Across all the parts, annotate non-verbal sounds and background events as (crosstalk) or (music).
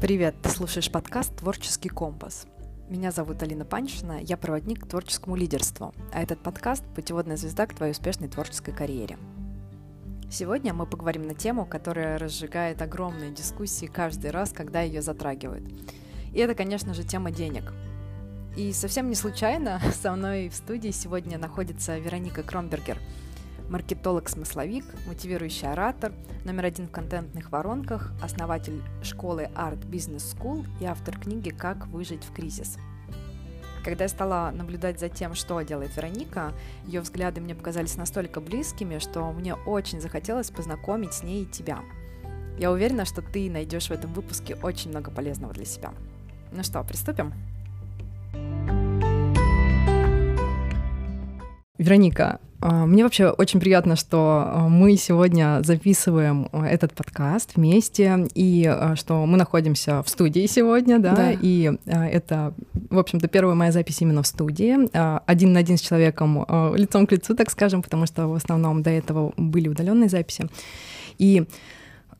Привет, ты слушаешь подкаст «Творческий компас». Меня зовут Алина Паншина, я проводник к творческому лидерству, а этот подкаст – путеводная звезда к твоей успешной творческой карьере. Сегодня мы поговорим на тему, которая разжигает огромные дискуссии каждый раз, когда ее затрагивают. И это, конечно же, тема денег. И совсем не случайно (laughs) со мной в студии сегодня находится Вероника Кромбергер – маркетолог-смысловик, мотивирующий оратор, номер один в контентных воронках, основатель школы Art Business School и автор книги «Как выжить в кризис». Когда я стала наблюдать за тем, что делает Вероника, ее взгляды мне показались настолько близкими, что мне очень захотелось познакомить с ней и тебя. Я уверена, что ты найдешь в этом выпуске очень много полезного для себя. Ну что, приступим? Вероника, а, мне вообще очень приятно, что а, мы сегодня записываем а, этот подкаст вместе, и что мы находимся в студии сегодня, да, да. и это, в общем-то, первая моя запись именно в студии, один на один с человеком, лицом к лицу, так скажем, потому что в основном до этого были удаленные записи. И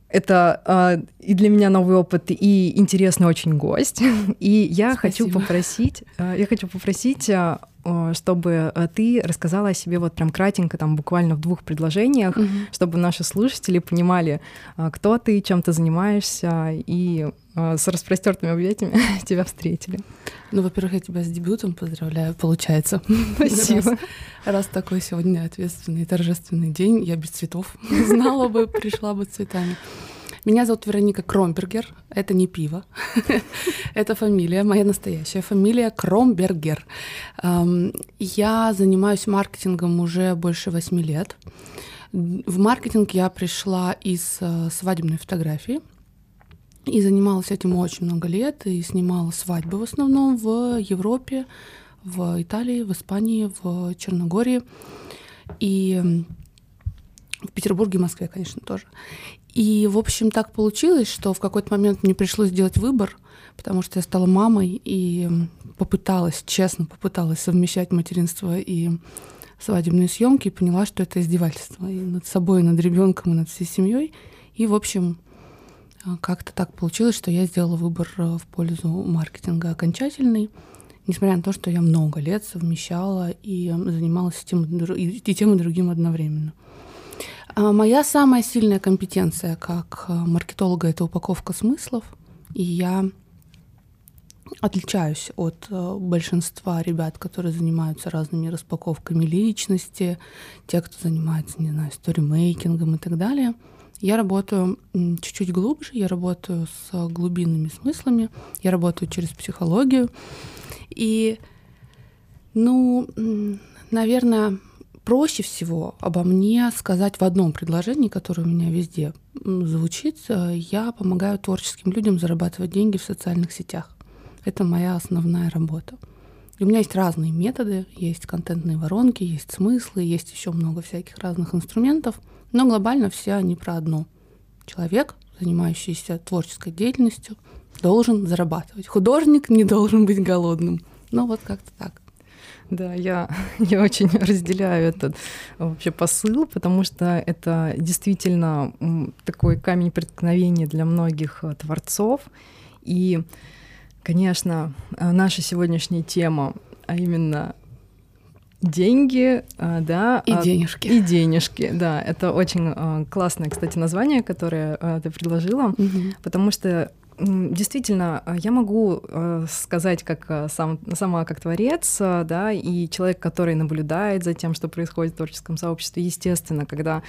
это и для меня новый опыт и интересный очень гость. (laughs) И я Спасибо. хочу попросить, я хочу попросить Э, чтобы э, ты рассказала о себе вот прям кратенько, там буквально в двух предложениях, угу. чтобы наши слушатели понимали, э, кто ты, чем ты занимаешься, и с распростертыми объятиями (laughs) тебя встретили. Ну, во-первых, я тебя с дебютом поздравляю, получается. (laughs) Спасибо. Раз, раз такой сегодня ответственный торжественный день, я без цветов (laughs) знала бы, пришла бы цветами. Меня зовут Вероника Кромбергер. Это не пиво. (laughs) Это фамилия, моя настоящая фамилия Кромбергер. Я занимаюсь маркетингом уже больше восьми лет. В маркетинг я пришла из э, свадебной фотографии и занималась этим очень много лет и снимала свадьбы в основном в Европе, в Италии, в Испании, в Черногории и в Петербурге, Москве, конечно, тоже. И, в общем, так получилось, что в какой-то момент мне пришлось сделать выбор, потому что я стала мамой и попыталась, честно попыталась совмещать материнство и свадебные съемки и поняла, что это издевательство и над собой, и над ребенком, и над всей семьей. И, в общем, как-то так получилось, что я сделала выбор э, в пользу маркетинга окончательный, несмотря на то, что я много лет совмещала и занималась тем, и тем и другим одновременно. А, моя самая сильная компетенция как а, маркетолога — это упаковка смыслов, и я отличаюсь от а, большинства ребят, которые занимаются разными распаковками личности, те, кто занимается, не знаю, сторимейкингом и так далее. Я работаю чуть-чуть глубже, я работаю с глубинными смыслами, я работаю через психологию. И, ну, наверное, проще всего обо мне сказать в одном предложении, которое у меня везде звучит. Э, я помогаю творческим людям зарабатывать деньги в социальных сетях. Это моя основная работа. И у меня есть разные методы, есть контентные воронки, есть смыслы, есть еще много всяких разных инструментов, но глобально все они про одно. Человек, занимающийся творческой деятельностью, должен зарабатывать. Художник не должен быть голодным. Ну вот как-то так. Да, я, (laughs) я очень разделяю этот вообще посыл, потому что это действительно такой камень преткновения для многих э, творцов. И, конечно, э, наша сегодняшняя тема, а именно деньги, э, да. И денежки. И денежки, да. Это очень классное, кстати, название, которое ты предложила, угу. потому что Действительно, а, я могу э, сказать, как э, сам, сама как творец, э, да, и человек, который наблюдает за тем, что происходит в творческом сообществе, естественно, когда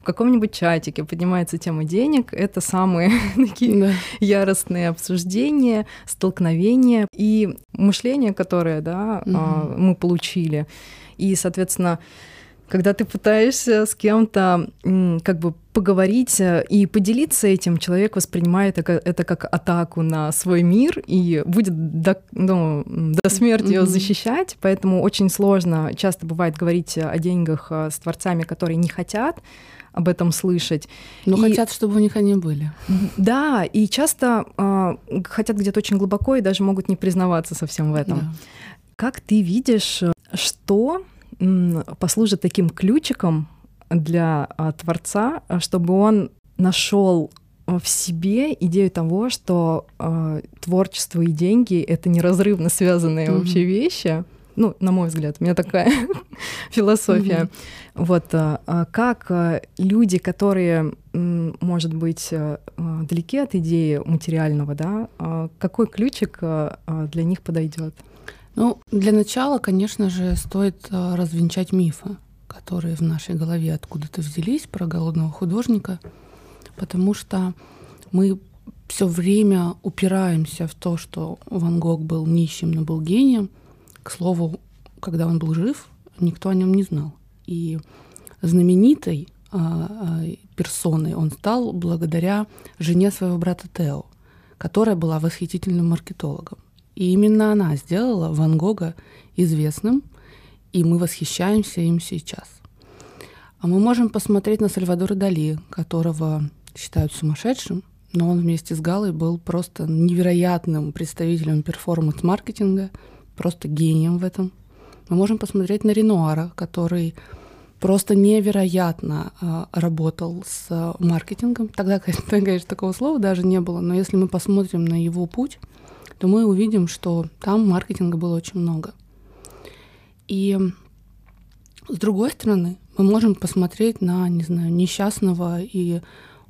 в каком-нибудь чатике поднимается тема денег, это самые (laughs) такие да. яростные обсуждения, столкновения и мышление, которое, да, угу. мы получили. И, соответственно, когда ты пытаешься с кем-то как бы поговорить э, и поделиться этим, человек воспринимает это как атаку на свой мир и будет до, ну, до смерти mm-hmm. защищать, поэтому очень сложно часто бывает говорить о деньгах э, с творцами, которые не хотят об этом слышать. Но и, хотят, чтобы у них они были. Да, и часто э, хотят где-то очень глубоко и даже могут не признаваться совсем в этом. Да. Как ты видишь, э, что послужит таким ключиком для а, творца, чтобы он нашел в себе идею того, что э, творчество и деньги это неразрывно связанные mm-hmm. вообще вещи. Ну, на мой взгляд, у меня такая (laughs) философия. Mm-hmm. Вот э, как э, люди, которые, э, может быть, э, далеки от идеи материального, да, э, какой ключик э, для них подойдет? Ну, для начала, конечно же, стоит э, развенчать мифы, которые в нашей голове откуда-то взялись про голодного художника потому что мы все время упираемся в то, что Ван Гог был нищим, но был гением. К слову, когда он был жив, никто о нем не знал. И знаменитой а, а, персоной он стал благодаря жене своего брата Тео, которая была восхитительным маркетологом. И именно она сделала Ван Гога известным, и мы восхищаемся им сейчас. А мы можем посмотреть на Сальвадора Дали, которого считают сумасшедшим, но он вместе с Галой был просто невероятным представителем перформанс-маркетинга, просто гением в этом. Мы можем посмотреть на Ренуара, который просто невероятно э, работал с маркетингом. Тогда, (laughs) конечно, такого слова даже не было, но если мы посмотрим на его путь, то мы увидим, что там маркетинга было очень много. И с другой стороны, мы можем посмотреть на, не знаю, несчастного и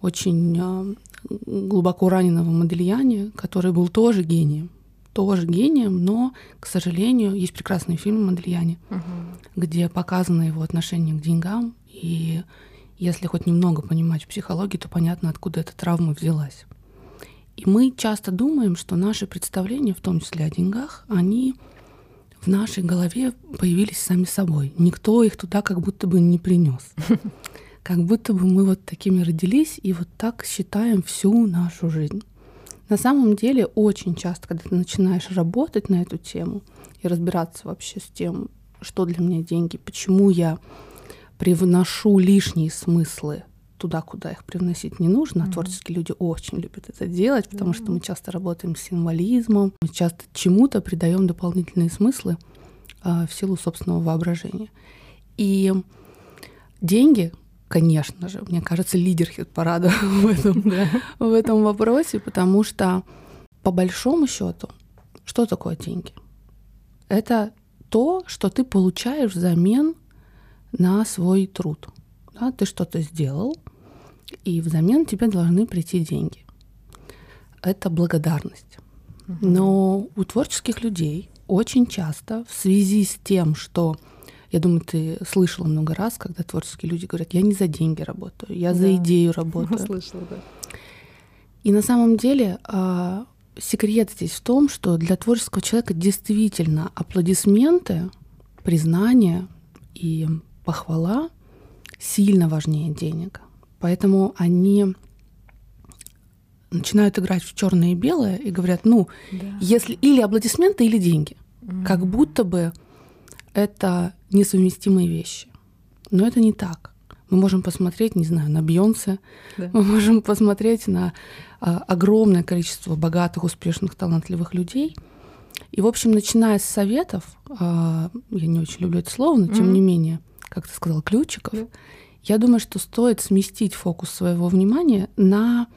очень а, глубоко раненого Модельяне, который был тоже гением. Тоже гением, но, к сожалению, есть прекрасный фильм Модельяне, угу. где показано его отношение к деньгам. И если хоть немного понимать психологию, то понятно, откуда эта травма взялась. И мы часто думаем, что наши представления, в том числе о деньгах, они в нашей голове появились сами собой. Никто их туда как будто бы не принес. (laughs) как будто бы мы вот такими родились и вот так считаем всю нашу жизнь. На самом деле очень часто, когда ты начинаешь работать на эту тему и разбираться вообще с тем, что для меня деньги, почему я привношу лишние смыслы туда, куда их привносить не нужно. Mm-hmm. Творческие люди очень любят это делать, потому mm-hmm. что мы часто работаем с символизмом, мы часто чему-то придаем дополнительные смыслы э, в силу собственного воображения. И деньги конечно же, мне кажется, лидер хит-парада (laughs) в этом, в этом вопросе, потому что по большому счету, что такое деньги? Это то, что ты получаешь взамен на свой труд. Да, ты что-то сделал, и взамен тебе должны прийти деньги. Это благодарность. Но у творческих людей очень часто в связи с тем, что я думаю, ты слышала много раз, когда творческие люди говорят, я не за деньги работаю, я да. за идею (laughs) работаю. Слышала, да. И на самом деле а, секрет здесь в том, что для творческого человека действительно аплодисменты, признание и похвала сильно важнее денег. Поэтому они начинают играть в черное и белое и говорят, ну, да. если или аплодисменты, или деньги. Mm. Как будто бы это несовместимые вещи. Но это не так. Мы можем посмотреть, не знаю, на Бьонсе, да. мы можем посмотреть на а, огромное количество богатых, успешных, талантливых людей. И, в общем, начиная с советов, а, я не очень люблю это слово, но тем mm-hmm. не менее, как ты сказал, ключиков, yeah. Я думаю, что стоит сместить фокус своего внимания на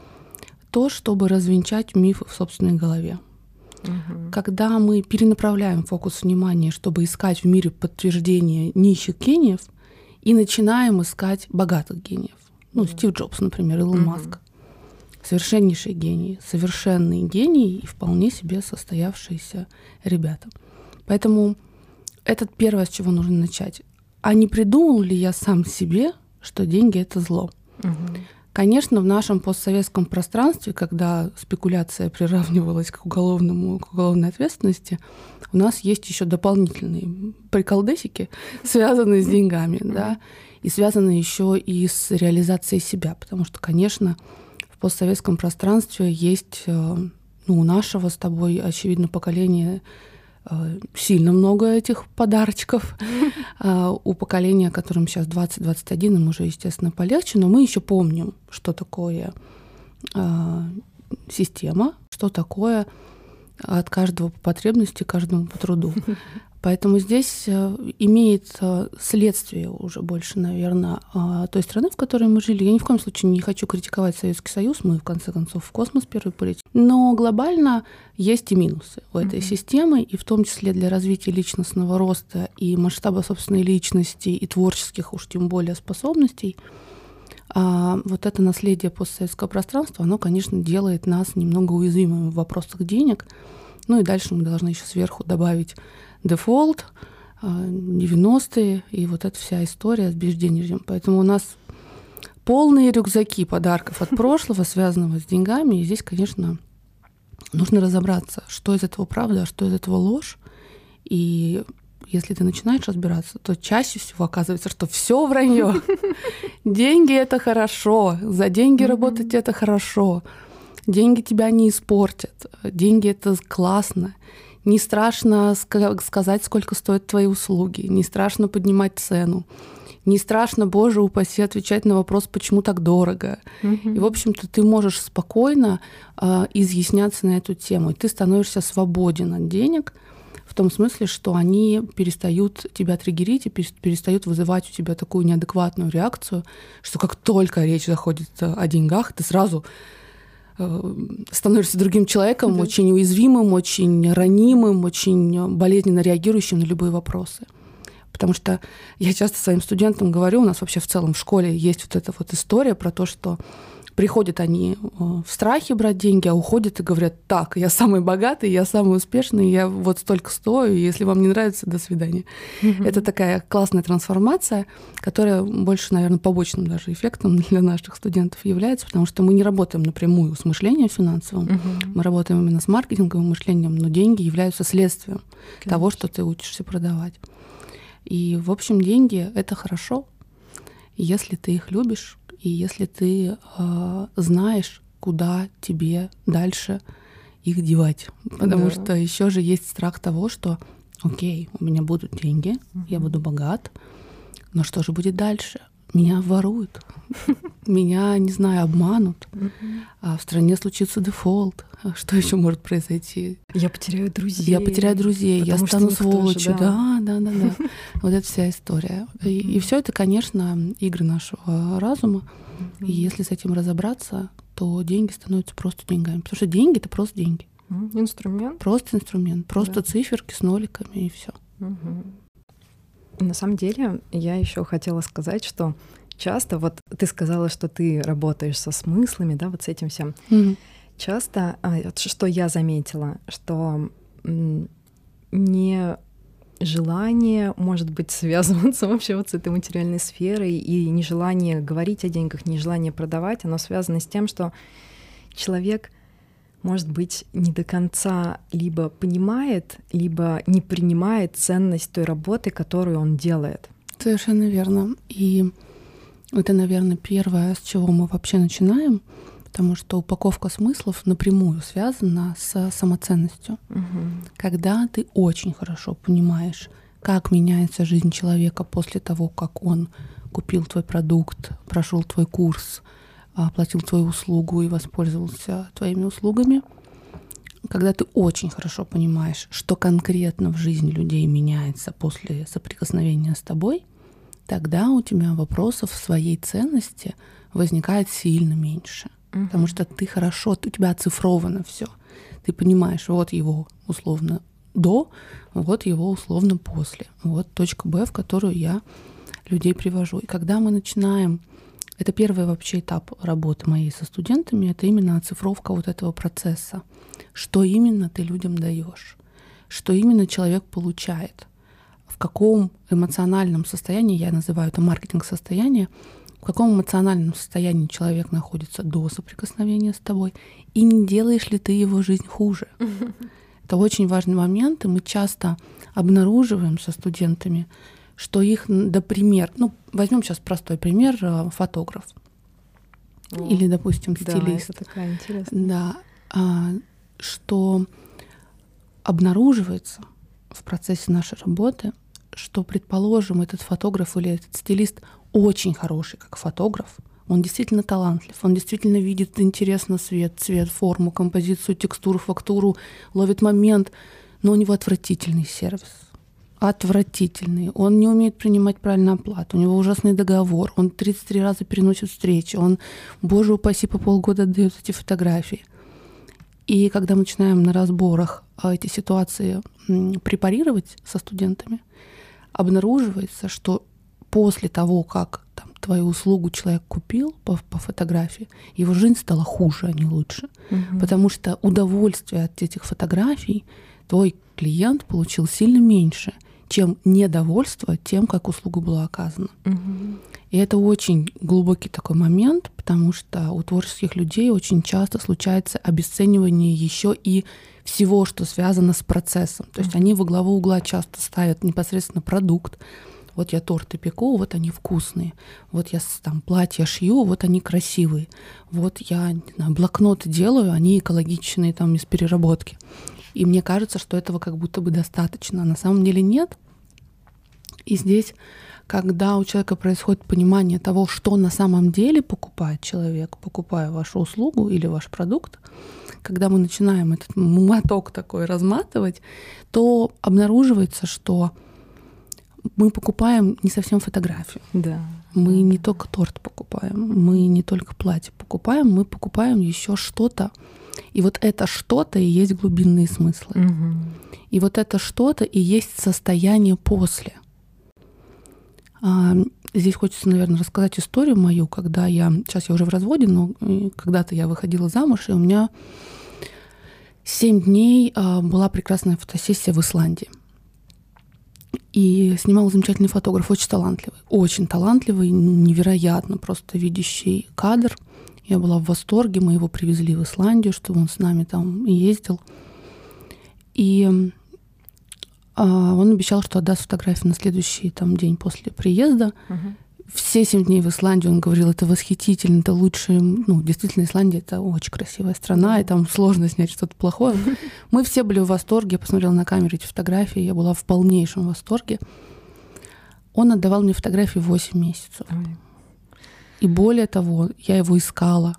то, чтобы развенчать мифы в собственной голове. Угу. Когда мы перенаправляем фокус внимания, чтобы искать в мире подтверждение нищих гениев, и начинаем искать богатых гениев. Ну, угу. Стив Джобс, например, Илон угу. Маск. Совершеннейшие гении, совершенные гении и вполне себе состоявшиеся ребята. Поэтому это первое, с чего нужно начать. А не придумал ли я сам себе, что деньги это зло? Угу. Конечно, в нашем постсоветском пространстве, когда спекуляция приравнивалась к уголовному, к уголовной ответственности, у нас есть еще дополнительные приколдесики, связанные с деньгами, да, и связанные еще и с реализацией себя, потому что, конечно, в постсоветском пространстве есть, э, ну, у нашего с тобой, очевидно, поколения сильно много этих подарочков. А, (laughs) у поколения, которым сейчас 20-21, им уже, естественно, полегче, но мы еще помним, что такое а, система, что такое от каждого по потребности, каждому по труду. (laughs) Поэтому здесь э, имеет следствие уже больше, наверное, а, той страны, в которой мы жили. Я ни в коем случае не хочу критиковать Советский Союз, мы в конце концов в космос первый полетели. Но глобально есть и минусы у этой mm-hmm. системы, и в том числе для развития личностного роста и масштаба собственной личности и творческих уж тем более способностей. А вот это наследие постсоветского пространства, оно, конечно, делает нас немного уязвимыми в вопросах денег. Ну и дальше мы должны еще сверху добавить дефолт, 90-е и вот эта вся история с безденежьем. Поэтому у нас полные рюкзаки подарков от прошлого, связанного с деньгами. И здесь, конечно, нужно разобраться, что из этого правда, а что из этого ложь. И если ты начинаешь разбираться, то чаще всего оказывается, что все вранье. (laughs) Деньги это хорошо, за деньги работать это хорошо. Деньги тебя не испортят, деньги это классно. Не страшно сказать, сколько стоят твои услуги, не страшно поднимать цену, не страшно, боже упаси, отвечать на вопрос, почему так дорого. Угу. И, в общем-то, ты можешь спокойно э, изъясняться на эту тему, и ты становишься свободен от денег в том смысле, что они перестают тебя триггерить и перестают вызывать у тебя такую неадекватную реакцию, что как только речь заходит о деньгах, ты сразу становишься другим человеком, да. очень уязвимым, очень ранимым, очень болезненно реагирующим на любые вопросы. Потому что я часто своим студентам говорю, у нас вообще в целом в школе есть вот эта вот история про то, что приходят они э, в страхе брать деньги, а уходят и говорят, так, я самый богатый, я самый успешный, я вот столько стою, и если вам не нравится, до свидания. Mm-hmm. Это такая классная трансформация, которая больше, наверное, побочным даже эффектом (laughs) для наших студентов является, потому что мы не работаем напрямую с мышлением финансовым, mm-hmm. мы работаем именно с маркетинговым мышлением, но деньги являются следствием Конечно. того, что ты учишься продавать. И, в общем, деньги — это хорошо, если ты их любишь, и если ты э, знаешь, куда тебе дальше их девать. Потому да. что еще же есть страх того, что окей, у меня будут деньги, угу. я буду богат, но что же будет дальше? Меня воруют, меня, не знаю, обманут, а в стране случится дефолт. А что еще может произойти? Я потеряю друзей. Я потеряю друзей, я стану сволочью. Да. да, да, да, (laughs) Вот эта вся история. И, все это, конечно, игры нашего разума. И если с этим разобраться, то деньги становятся просто деньгами. Потому что деньги это просто деньги. Инструмент. Просто инструмент. Просто циферки с ноликами и все. На самом деле, я еще хотела сказать, что часто, вот ты сказала, что ты работаешь со смыслами, да, вот с этим всем. Mm-hmm. Часто, а, что я заметила, что не желание, может быть, (laughs) связываться вообще вот с этой материальной сферой и нежелание говорить о деньгах, нежелание продавать, оно связано с тем, что человек может быть, не до конца либо понимает, либо не принимает ценность той работы, которую он делает. Совершенно верно. И это, наверное, первое, с чего мы вообще начинаем, потому что упаковка смыслов напрямую связана с самоценностью. Угу. Когда ты очень хорошо понимаешь, как меняется жизнь человека после того, как он купил твой продукт, прошел твой курс, оплатил твою услугу и воспользовался твоими услугами, когда ты очень хорошо понимаешь, что конкретно в жизни людей меняется после соприкосновения с тобой, тогда у тебя вопросов в своей ценности возникает сильно меньше. Угу. Потому что ты хорошо, у тебя оцифровано все. Ты понимаешь, вот его условно до, вот его условно после. Вот точка Б, в которую я людей привожу. И когда мы начинаем это первый вообще этап работы моей со студентами, это именно оцифровка вот этого процесса. Что именно ты людям даешь, что именно человек получает, в каком эмоциональном состоянии, я называю это маркетинг состояние, в каком эмоциональном состоянии человек находится до соприкосновения с тобой, и не делаешь ли ты его жизнь хуже. (laughs) Это очень важный момент, и мы часто обнаруживаем со студентами, что их, например, ну, возьмем сейчас простой пример, э, фотограф. О, Или, допустим, стилист. Да, это такая интересная. Да, а, что обнаруживается в процессе нашей работы, что, предположим, этот фотограф или этот стилист очень хороший как фотограф, он действительно талантлив, он действительно видит интересно свет, цвет, форму, композицию, текстуру, фактуру, ловит момент, но у него отвратительный сервис отвратительный, он не умеет принимать правильную оплату, у него ужасный договор, он 33 раза переносит встречи, он, боже упаси, по полгода отдает эти фотографии. И когда мы начинаем на разборах а, эти ситуации препарировать со студентами, обнаруживается, что после того, как там, твою услугу человек купил по, по фотографии, его жизнь стала хуже, а не лучше. Угу. Потому что удовольствие от этих фотографий твой клиент получил сильно меньше, чем недовольство тем, как услуга была оказана. Угу. И это очень глубокий такой момент, потому что у творческих людей очень часто случается обесценивание еще и всего, что связано с процессом. То есть они во главу угла часто ставят непосредственно продукт, вот я торты пеку, вот они вкусные. Вот я там платья шью, вот они красивые. Вот я знаю, блокноты делаю, они экологичные там из переработки. И мне кажется, что этого как будто бы достаточно. А на самом деле нет. И здесь, когда у человека происходит понимание того, что на самом деле покупает человек, покупая вашу услугу или ваш продукт, когда мы начинаем этот моток такой разматывать, то обнаруживается, что мы покупаем не совсем фотографию. Да. Мы да. не только торт покупаем, мы не только платье покупаем, мы покупаем еще что-то. И вот это что-то и есть глубинные смыслы. Угу. И вот это что-то и есть состояние после. А, здесь хочется, наверное, рассказать историю мою, когда я, сейчас я уже в разводе, но э, когда-то я выходила замуж, и у меня семь дней а, была прекрасная фотосессия в Исландии. И снимал замечательный фотограф, очень талантливый, очень талантливый, невероятно просто видящий кадр. Я была в восторге, мы его привезли в Исландию, чтобы он с нами там ездил. И а, он обещал, что отдаст фотографии на следующий там, день после приезда. Uh-huh все семь дней в Исландии он говорил, это восхитительно, это лучшее. Ну, действительно, Исландия — это очень красивая страна, и там сложно снять что-то плохое. (laughs) Мы все были в восторге. Я посмотрела на камеру эти фотографии, я была в полнейшем восторге. Он отдавал мне фотографии 8 месяцев. И более того, я его искала.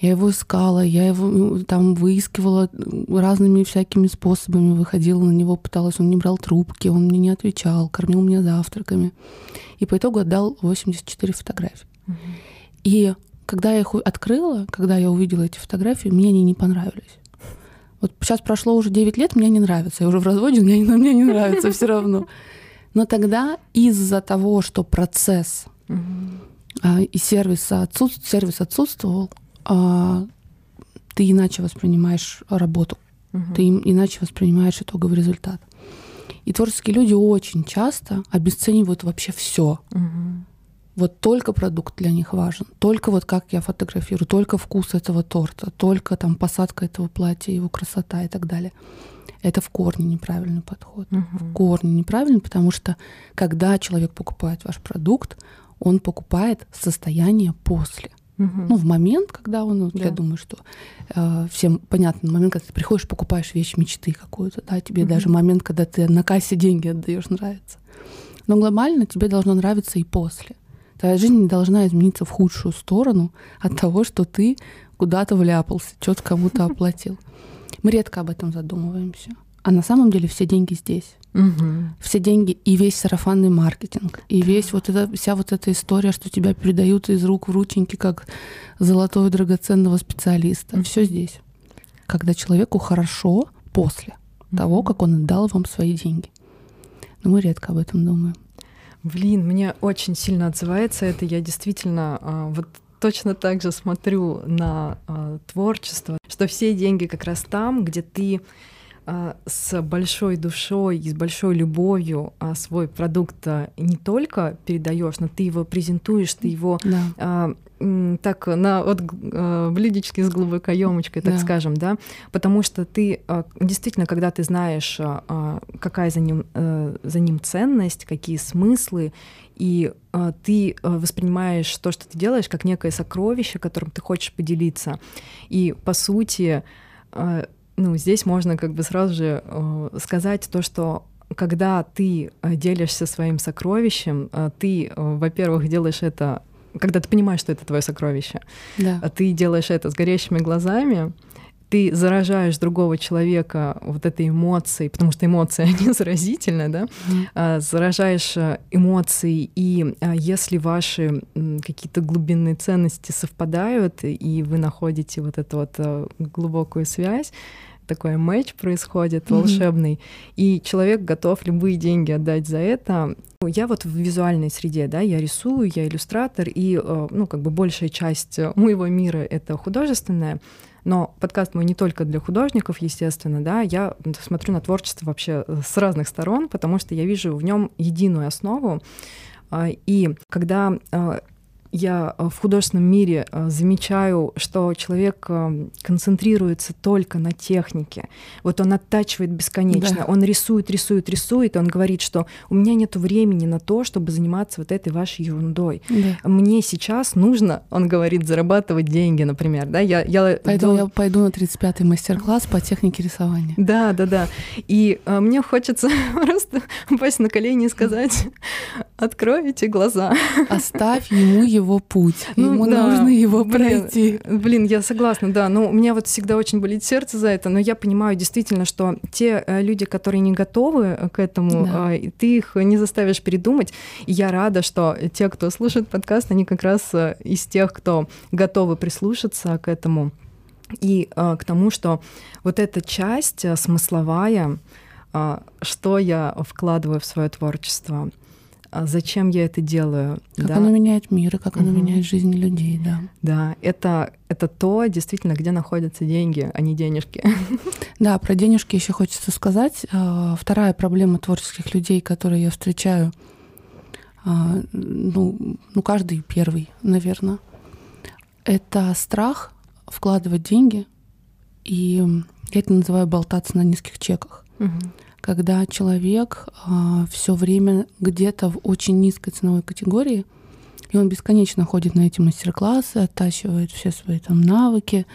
Я его искала, я его ну, там выискивала разными всякими способами, выходила на него, пыталась, он не брал трубки, он мне не отвечал, кормил меня завтраками. И по итогу отдал 84 фотографии. Угу. И когда я их открыла, когда я увидела эти фотографии, мне они не понравились. Вот сейчас прошло уже 9 лет, мне не нравится. Я уже в разводе, мне, но мне не нравится все равно. Но тогда из-за того, что процесс угу. и сервис, отсутств... сервис отсутствовал, ты иначе воспринимаешь работу, угу. ты иначе воспринимаешь итоговый результат. И творческие люди очень часто обесценивают вообще все. Угу. Вот только продукт для них важен, только вот как я фотографирую, только вкус этого торта, только там посадка этого платья, его красота и так далее. Это в корне неправильный подход. Угу. В корне неправильный, потому что когда человек покупает ваш продукт, он покупает состояние после. Угу. Ну, в момент, когда он, да. я думаю, что э, всем понятно, момент, когда ты приходишь, покупаешь вещь мечты какую-то, да, тебе угу. даже момент, когда ты на кассе деньги отдаешь, нравится. Но глобально тебе должно нравиться и после. Твоя жизнь не должна измениться в худшую сторону от того, что ты куда-то вляпался, что-то кому-то оплатил. Мы редко об этом задумываемся. А на самом деле все деньги здесь. Угу. Все деньги и весь сарафанный маркетинг, и весь вот эта, вся вот эта история, что тебя передают из рук в рученьки как золотого драгоценного специалиста. Угу. Все здесь. Когда человеку хорошо после угу. того, как он отдал вам свои деньги. Но мы редко об этом думаем. Блин, мне очень сильно отзывается это. Я действительно а, вот точно так же смотрю на а, творчество, что все деньги как раз там, где ты с большой душой и с большой любовью а, свой продукт а, не только передаешь, но ты его презентуешь, ты его да. а, так на вот блюдечке с голубой каемочкой, так да. скажем, да, потому что ты действительно, когда ты знаешь, какая за ним э, за ним ценность, какие смыслы, и ты воспринимаешь то, что ты делаешь, как некое сокровище, которым ты хочешь поделиться, и по сути ну, здесь можно как бы сразу же э, сказать то, что когда ты э, делишься своим сокровищем, э, ты, э, во-первых, делаешь это, когда ты понимаешь, что это твое сокровище, да. А ты делаешь это с горящими глазами, ты заражаешь другого человека вот этой эмоцией, потому что эмоции, (laughs) они заразительны, да, mm-hmm. заражаешь э, эмоции, и а, если ваши какие-то глубинные ценности совпадают, и вы находите вот эту вот э, глубокую связь, такой матч происходит mm-hmm. волшебный, и человек готов любые деньги отдать за это. Я вот в визуальной среде, да, я рисую, я иллюстратор, и, э, ну, как бы большая часть моего мира — это художественная, но подкаст мой не только для художников, естественно, да, я смотрю на творчество вообще с разных сторон, потому что я вижу в нем единую основу. А, и когда а, я э, в художественном мире э, замечаю, что человек э, концентрируется только на технике. Вот он оттачивает бесконечно, да. он рисует, рисует, рисует, он говорит, что у меня нет времени на то, чтобы заниматься вот этой вашей ерундой. Да. Мне сейчас нужно, он говорит, зарабатывать деньги, например. Да? Я, я, Поэтому до... я пойду на 35-й мастер-класс по технике рисования. Да, да, да. И а, мне хочется (laughs) просто упасть на колени и сказать, откройте глаза. Оставь ему его его путь, ну, ему да, нужно его блин, пройти. Блин, я согласна, да. Но у меня вот всегда очень болит сердце за это, но я понимаю действительно, что те э, люди, которые не готовы э, к этому, да. Э, ты их не заставишь передумать. И я рада, что те, кто слушает подкаст, они как раз из тех, кто готовы прислушаться к этому и к тому, что вот эта часть смысловая, что я вкладываю в свое творчество, а зачем я это делаю. Как да? оно меняет мир, и как угу. оно меняет жизнь людей, да. Да, это, это то, действительно, где находятся деньги, а не денежки. (laughs) Да, про денежки еще хочется сказать. А, вторая проблема творческих людей, которые я встречаю, а, ну, ну каждый первый, наверное, это страх вкладывать деньги, и я это называю болтаться на низких чеках. Угу когда человек а, все время где-то в очень низкой ценовой категории, и он бесконечно ходит на эти мастер-классы, оттачивает все свои там навыки.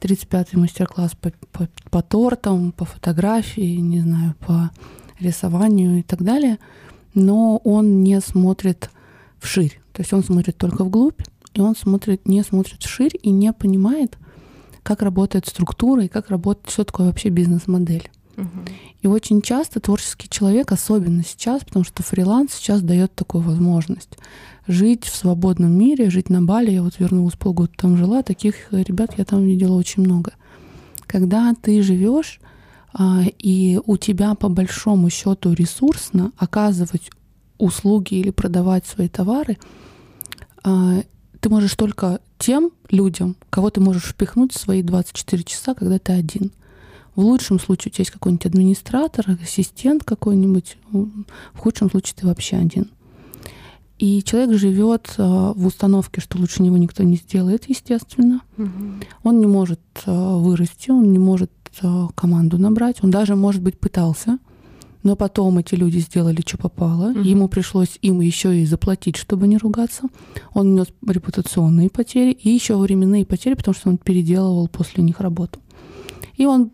35-й мастер-класс по, по, по тортам, по фотографии, не знаю, по рисованию и так далее. Но он не смотрит вширь. То есть он смотрит только вглубь, и он смотрит, не смотрит вширь и не понимает, как работает структура и как работает, что такое вообще бизнес-модель. И очень часто творческий человек, особенно сейчас, потому что фриланс сейчас дает такую возможность жить в свободном мире, жить на Бали. Я вот вернулась полгода там жила, таких ребят я там видела очень много. Когда ты живешь, а, и у тебя по большому счету ресурсно оказывать услуги или продавать свои товары, а, ты можешь только тем людям, кого ты можешь впихнуть в свои 24 часа, когда ты один — в лучшем случае у тебя есть какой-нибудь администратор, ассистент какой-нибудь. В худшем случае ты вообще один. И человек живет э, в установке, что лучше него никто не сделает, естественно. Угу. Он не может э, вырасти, он не может э, команду набрать. Он даже, может быть, пытался, но потом эти люди сделали, что попало. Угу. Ему пришлось им еще и заплатить, чтобы не ругаться. Он нес репутационные потери и еще временные потери, потому что он переделывал после них работу. И он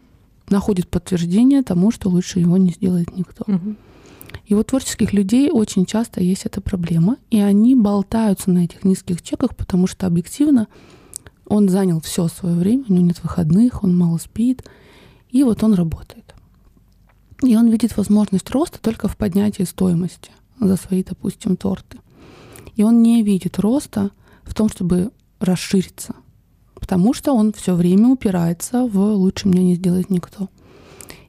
находит подтверждение тому, что лучше его не сделает никто. Угу. И у творческих людей очень часто есть эта проблема, и они болтаются на этих низких чеках, потому что объективно он занял все свое время, у него нет выходных, он мало спит, и вот он работает. И он видит возможность роста только в поднятии стоимости за свои, допустим, торты. И он не видит роста в том, чтобы расшириться – потому что он все время упирается в лучше меня не сделает никто.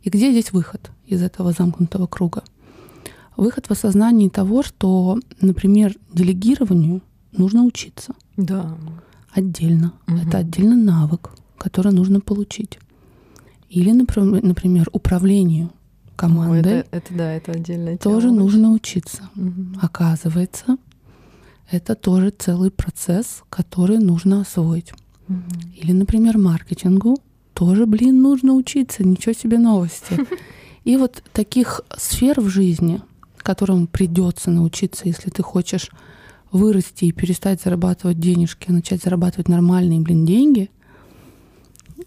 И где здесь выход из этого замкнутого круга? Выход в осознании того, что, например, делегированию нужно учиться. Да. Отдельно. Угу. Это отдельно навык, который нужно получить. Или, например, управлению командой. О, это, это да, это отдельная тема. Тоже нужно учиться. Угу. Оказывается, это тоже целый процесс, который нужно освоить. Или, например, маркетингу тоже, блин, нужно учиться, ничего себе новости. (laughs) И вот таких сфер в жизни, которым придется научиться, если ты хочешь вырасти и перестать зарабатывать денежки, а начать зарабатывать нормальные, блин, деньги,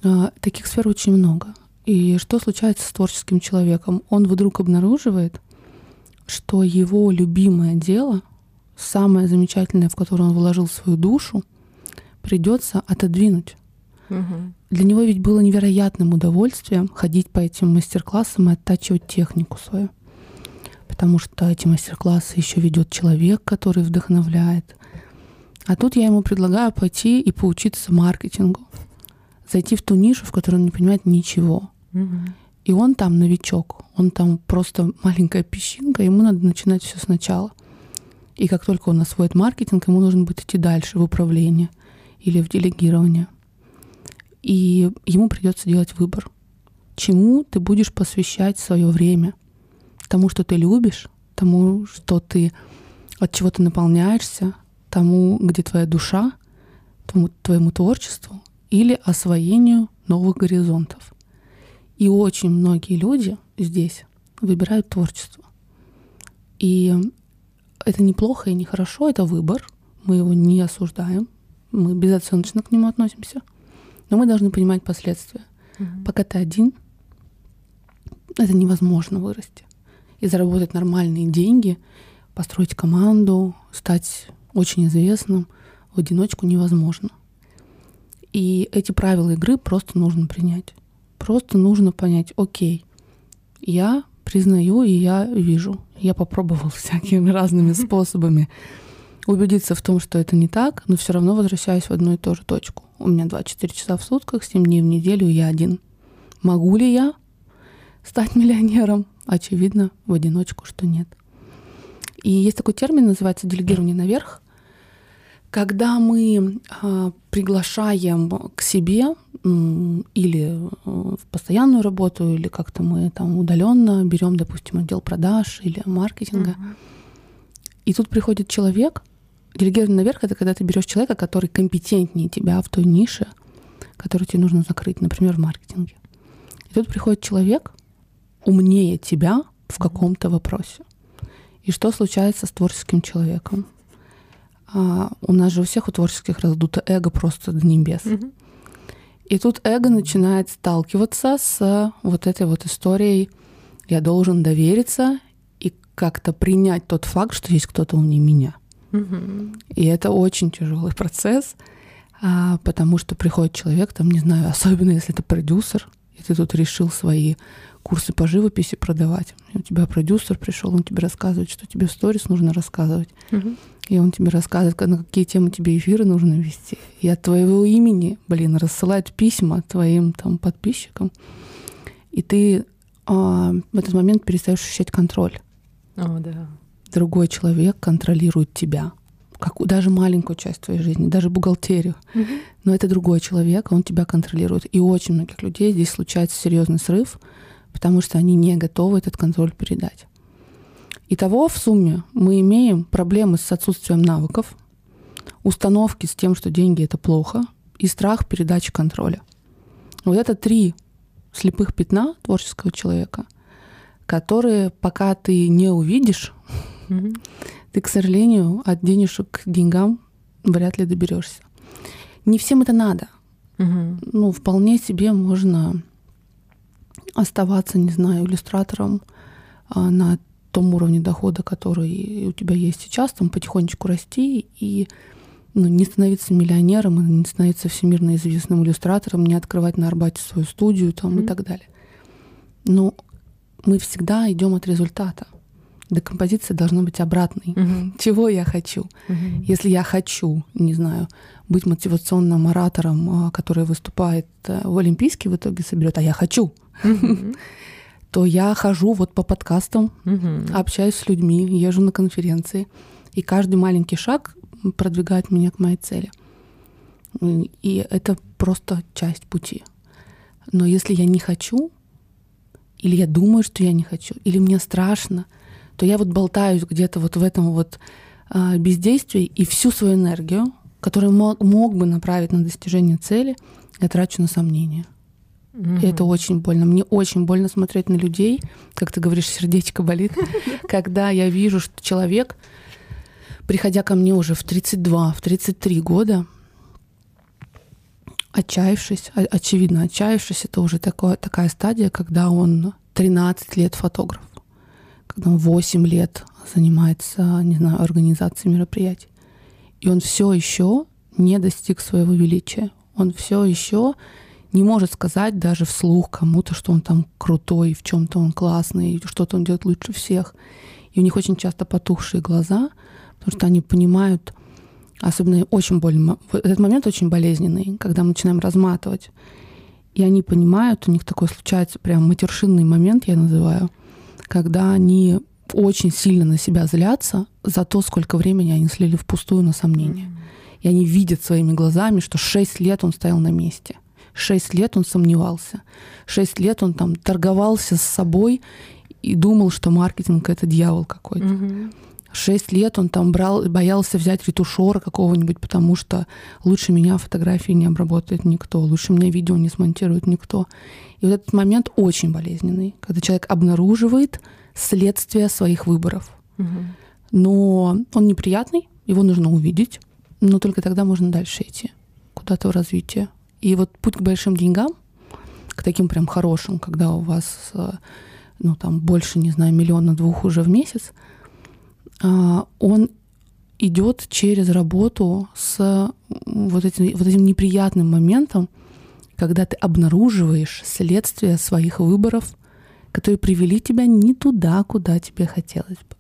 а, таких сфер очень много. И что случается с творческим человеком? Он вдруг обнаруживает, что его любимое дело, самое замечательное, в которое он вложил свою душу, придется отодвинуть. Угу. Для него ведь было невероятным удовольствием ходить по этим мастер-классам и оттачивать технику свою. Потому что эти мастер-классы еще ведет человек, который вдохновляет. А тут я ему предлагаю пойти и поучиться маркетингу. Зайти в ту нишу, в которой он не понимает ничего. Угу. И он там новичок, он там просто маленькая песчинка, ему надо начинать все сначала. И как только он освоит маркетинг, ему нужно будет идти дальше в управление или в делегирование. И ему придется делать выбор. Чему ты будешь посвящать свое время? Тому, что ты любишь, тому, что ты от чего ты наполняешься, тому, где твоя душа, тому, твоему творчеству или освоению новых горизонтов. И очень многие люди здесь выбирают творчество. И это неплохо и нехорошо, это выбор. Мы его не осуждаем. Мы безоценочно к нему относимся. Но мы должны понимать последствия. Угу. Пока ты один, это невозможно вырасти. И заработать нормальные деньги, построить команду, стать очень известным в одиночку невозможно. И эти правила игры просто нужно принять. Просто нужно понять, окей, я признаю и я вижу. Я попробовал всякими (laughs) разными способами убедиться в том, что это не так, но все равно возвращаюсь в одну и ту же точку. У меня 24 часа в сутках, 7 дней в неделю, я один. Могу ли я стать (laughs) миллионером? Очевидно, в одиночку, что нет. И есть такой термин, называется делегирование наверх когда мы э, приглашаем к себе или э, в постоянную работу, или как-то мы там удаленно берем, допустим, отдел продаж или маркетинга, uh-huh. и тут приходит человек, делегирование наверх это когда ты берешь человека, который компетентнее тебя в той нише, которую тебе нужно закрыть, например, в маркетинге. И тут приходит человек умнее тебя в каком-то вопросе. И что случается с творческим человеком? А, у нас же у всех у творческих раздуто эго просто до небес. И тут эго начинает сталкиваться с вот этой вот историей «я должен довериться и как-то принять тот факт, что есть кто-то умнее меня». И это очень тяжелый процесс, а, потому что приходит человек, там, не знаю, особенно если это продюсер, и ты тут решил свои курсы по живописи продавать. И у тебя продюсер пришел, он тебе рассказывает, что тебе в сторис нужно рассказывать. Угу. И он тебе рассказывает, на какие темы тебе эфиры нужно вести. И от твоего имени, блин, рассылают письма твоим там подписчикам. И ты а, в этот момент перестаешь ощущать контроль. О, да. Другой человек контролирует тебя. Как, даже маленькую часть твоей жизни, даже бухгалтерию. Угу. Но это другой человек, он тебя контролирует. И очень многих людей здесь случается серьезный срыв, потому что они не готовы этот контроль передать. Итого в сумме мы имеем проблемы с отсутствием навыков, установки с тем, что деньги это плохо, и страх передачи контроля. Вот это три слепых пятна творческого человека, которые пока ты не увидишь, ты, к сожалению, от денежек к деньгам вряд ли доберешься. Не всем это надо. Ну, вполне себе можно оставаться, не знаю, иллюстратором а, на том уровне дохода, который у тебя есть сейчас, там потихонечку расти и ну, не становиться миллионером, не становиться всемирно известным иллюстратором, не открывать на Арбате свою студию там, mm-hmm. и так далее. Но мы всегда идем от результата. Декомпозиция должна быть обратной. Mm-hmm. Чего я хочу? Mm-hmm. Если я хочу, не знаю, быть мотивационным оратором, а, который выступает э, в Олимпийский в итоге соберет, а я хочу. Mm-hmm (laughs) то я хожу вот по подкастам, угу. общаюсь с людьми, езжу на конференции, и каждый маленький шаг продвигает меня к моей цели. И это просто часть пути. Но если я не хочу, или я думаю, что я не хочу, или мне страшно, то я вот болтаюсь где-то вот в этом вот а, бездействии и всю свою энергию, которую мог, мог бы направить на достижение цели, я трачу на сомнения. Mm-hmm. И это очень больно. Мне очень больно смотреть на людей, как ты говоришь, сердечко болит, (laughs) когда я вижу, что человек, приходя ко мне уже в 32, в 33 года, отчаявшись, очевидно, отчаявшись, это уже такое, такая стадия, когда он 13 лет фотограф, когда он 8 лет занимается, не знаю, организацией мероприятий. И он все еще не достиг своего величия Он все еще не может сказать даже вслух кому-то, что он там крутой, в чем-то он классный, что-то он делает лучше всех. И у них очень часто потухшие глаза, потому что они понимают, особенно очень больно, этот момент очень болезненный, когда мы начинаем разматывать. И они понимают, у них такой случается прям матершинный момент, я называю, когда они очень сильно на себя злятся за то, сколько времени они слили впустую на сомнения. И они видят своими глазами, что шесть лет он стоял на месте. Шесть лет он сомневался. Шесть лет он там торговался с собой и думал, что маркетинг это дьявол какой-то. Шесть лет он там брал, боялся взять ретушера какого-нибудь, потому что лучше меня фотографии не обработает никто, лучше меня видео не смонтирует никто. И вот этот момент очень болезненный, когда человек обнаруживает следствие своих выборов. Но он неприятный, его нужно увидеть, но только тогда можно дальше идти куда-то в развитие. И вот путь к большим деньгам, к таким прям хорошим, когда у вас, э, ну, там, больше, не знаю, миллиона двух уже в месяц, он идет через работу с вот этим, вот этим неприятным моментом, когда ты обнаруживаешь следствие своих выборов, которые привели тебя не туда, куда тебе хотелось бы.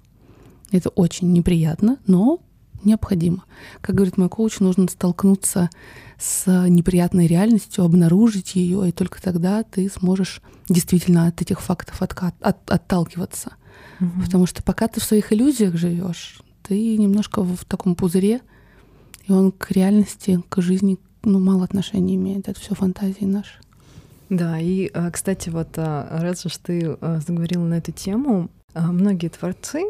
Это очень неприятно, но необходимо. Как говорит мой коуч, нужно столкнуться с неприятной реальностью, обнаружить ее, и только тогда ты сможешь действительно от этих фактов откат, от, отталкиваться. Угу. Потому что пока ты в своих иллюзиях живешь, ты немножко в таком пузыре, и он к реальности, к жизни ну, мало отношения имеет. Это все фантазии наши. Да, и, а, кстати, вот а, раз уж ты а, заговорила на эту тему, многие творцы,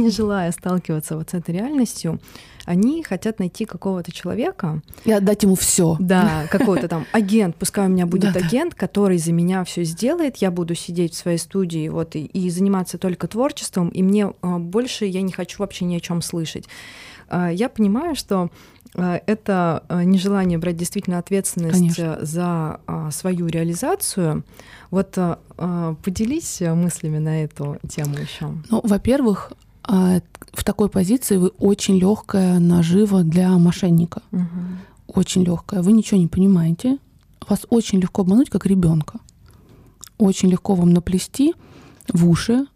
не желая сталкиваться вот с этой реальностью, они хотят найти какого-то человека. И отдать ему все. Да, какой-то там агент, пускай у меня будет да, агент, который за меня все сделает, я буду сидеть в своей студии вот и, и заниматься только творчеством, и мне а, больше я не хочу вообще ни о чем слышать. А, я понимаю, что а, это нежелание брать действительно ответственность Конечно. за свою реализацию. Вот поделись мыслями на эту тему еще. Ну, во-первых, в такой позиции вы очень легкая нажива для мошенника. Угу. Очень легкая. Вы ничего не понимаете. Вас очень легко обмануть, как ребенка. Очень легко вам наплести в уши,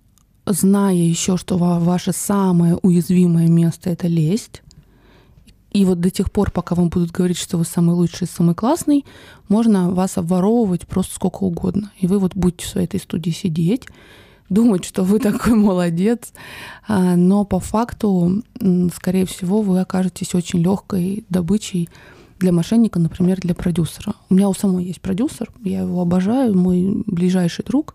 зная еще, что ваше самое уязвимое место это лесть. И вот до тех пор, пока вам будут говорить, что вы самый лучший, самый классный, можно вас обворовывать просто сколько угодно. И вы вот будете в своей этой студии сидеть думать, что вы такой молодец, а, но по факту, скорее всего, вы окажетесь очень легкой добычей для мошенника, например, для продюсера. У меня у самой есть продюсер, я его обожаю, мой ближайший друг,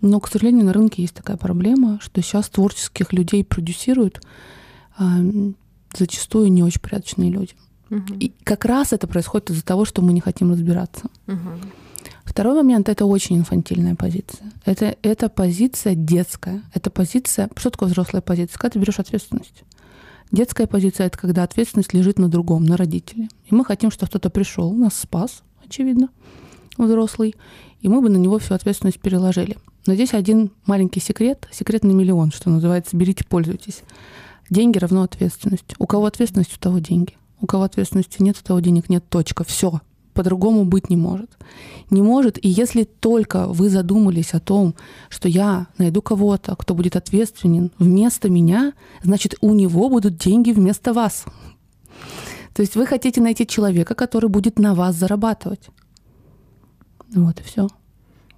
но, к сожалению, на рынке есть такая проблема, что сейчас творческих людей продюсируют а, зачастую не очень порядочные люди. Угу. И как раз это происходит из-за того, что мы не хотим разбираться. Угу. Второй момент — это очень инфантильная позиция. Это, это позиция детская. Это позиция... Что такое взрослая позиция? Когда ты берешь ответственность. Детская позиция — это когда ответственность лежит на другом, на родителе. И мы хотим, чтобы кто-то пришел, нас спас, очевидно, взрослый, и мы бы на него всю ответственность переложили. Но здесь один маленький секрет, секрет на миллион, что называется, берите, пользуйтесь. Деньги равно ответственность. У кого ответственность, у того деньги. У кого ответственности нет, у того денег нет. Точка. Все по-другому быть не может. Не может, и если только вы задумались о том, что я найду кого-то, кто будет ответственен вместо меня, значит, у него будут деньги вместо вас. То есть вы хотите найти человека, который будет на вас зарабатывать. Вот и все.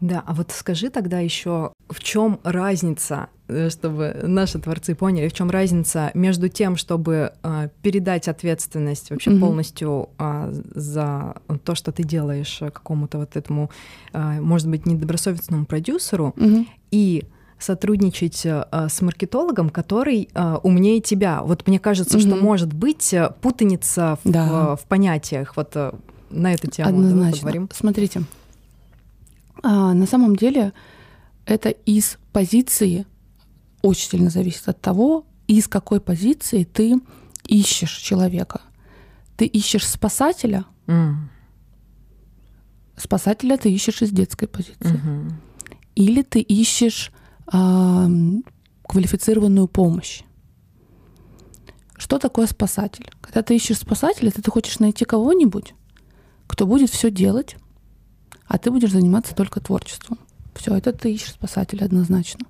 Да, а вот скажи тогда еще, в чем разница, э, чтобы наши творцы поняли, в чем разница между тем, чтобы э, передать ответственность вообще mm-hmm. полностью э, за то, что ты делаешь какому-то вот этому, э, может быть, недобросовестному продюсеру, mm-hmm. и сотрудничать э, с маркетологом, который э, умнее тебя. Вот мне кажется, mm-hmm. что может быть э, путаница в, да. в, в понятиях. Вот э, на эту тему Однозначно. поговорим. Смотрите, а, на самом деле это из позиции очень сильно зависит от того, из какой позиции ты ищешь человека. Ты ищешь спасателя, mm. спасателя ты ищешь из детской позиции. Mm-hmm. Или ты ищешь э, квалифицированную помощь. Что такое спасатель? Когда ты ищешь спасателя, ты, ты хочешь найти кого-нибудь, кто будет все делать, а ты будешь заниматься только творчеством. Все, это ты ищешь спасателя однозначно.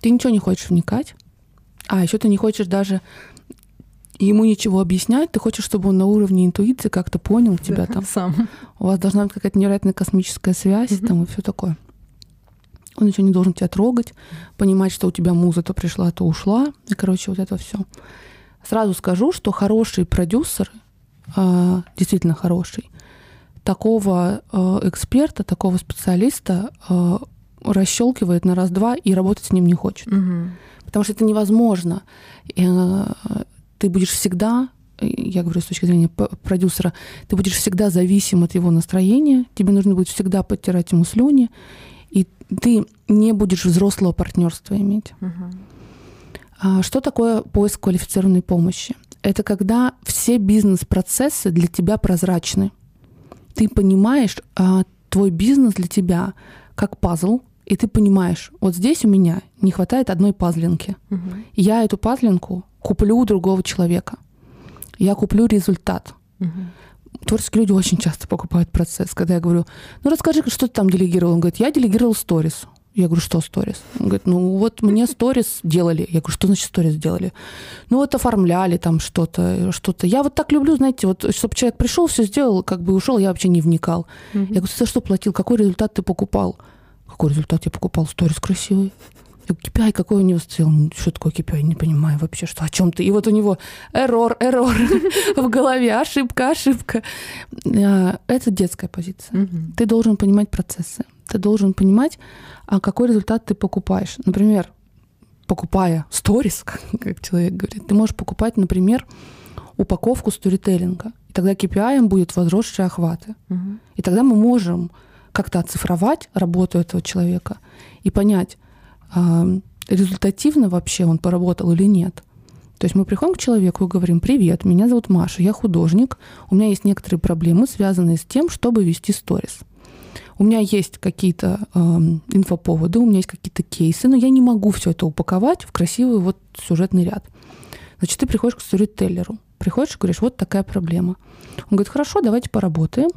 Ты ничего не хочешь вникать, а еще ты не хочешь даже ему ничего объяснять, ты хочешь, чтобы он на уровне интуиции как-то понял тебя да, там. Сам. У вас должна быть какая-то невероятная космическая связь mm-hmm. там и все такое. Он ничего не должен тебя трогать, понимать, что у тебя муза то пришла, то ушла. И, короче, вот это все. Сразу скажу, что хороший продюсер, а, действительно хороший, такого а, эксперта, такого специалиста а, расщелкивает на раз-два и работать с ним не хочет. Угу. Потому что это невозможно. Ты будешь всегда, я говорю с точки зрения продюсера, ты будешь всегда зависим от его настроения, тебе нужно будет всегда подтирать ему слюни, и ты не будешь взрослого партнерства иметь. Угу. Что такое поиск квалифицированной помощи? Это когда все бизнес-процессы для тебя прозрачны. Ты понимаешь, а, твой бизнес для тебя как пазл, и ты понимаешь, вот здесь у меня не хватает одной пазлинки. Угу. Я эту пазлинку куплю у другого человека. Я куплю результат. Угу. Творческие люди очень часто покупают процесс. Когда я говорю, ну расскажи, что ты там делегировал. Он говорит, я делегировал сторис. Я говорю, что сторис? Он говорит, ну вот мне сторис делали. Я говорю, что значит сторис делали? Ну вот оформляли там что-то, что-то. Я вот так люблю, знаете, вот чтобы человек пришел, все сделал, как бы ушел, я вообще не вникал. Mm-hmm. Я говорю, ты за что платил? Какой результат ты покупал? Какой результат я покупал? Сторис красивый. KPI какой у него стоял? Что такое KPI? Не понимаю вообще, что о чем ты. И вот у него эррор, эррор в голове, ошибка, ошибка. А, это детская позиция. Ты должен понимать процессы. Ты должен понимать, какой результат ты покупаешь. Например, покупая сторис, (laughs) как человек говорит, ты можешь покупать, например, упаковку сторителлинга. И тогда KPI будет возросшие охваты. И тогда мы можем как-то оцифровать работу этого человека и понять, результативно вообще он поработал или нет. То есть мы приходим к человеку и говорим, привет, меня зовут Маша, я художник, у меня есть некоторые проблемы, связанные с тем, чтобы вести сторис. У меня есть какие-то э, инфоповоды, у меня есть какие-то кейсы, но я не могу все это упаковать в красивый вот сюжетный ряд. Значит, ты приходишь к сторителлеру, приходишь и говоришь, вот такая проблема. Он говорит, хорошо, давайте поработаем.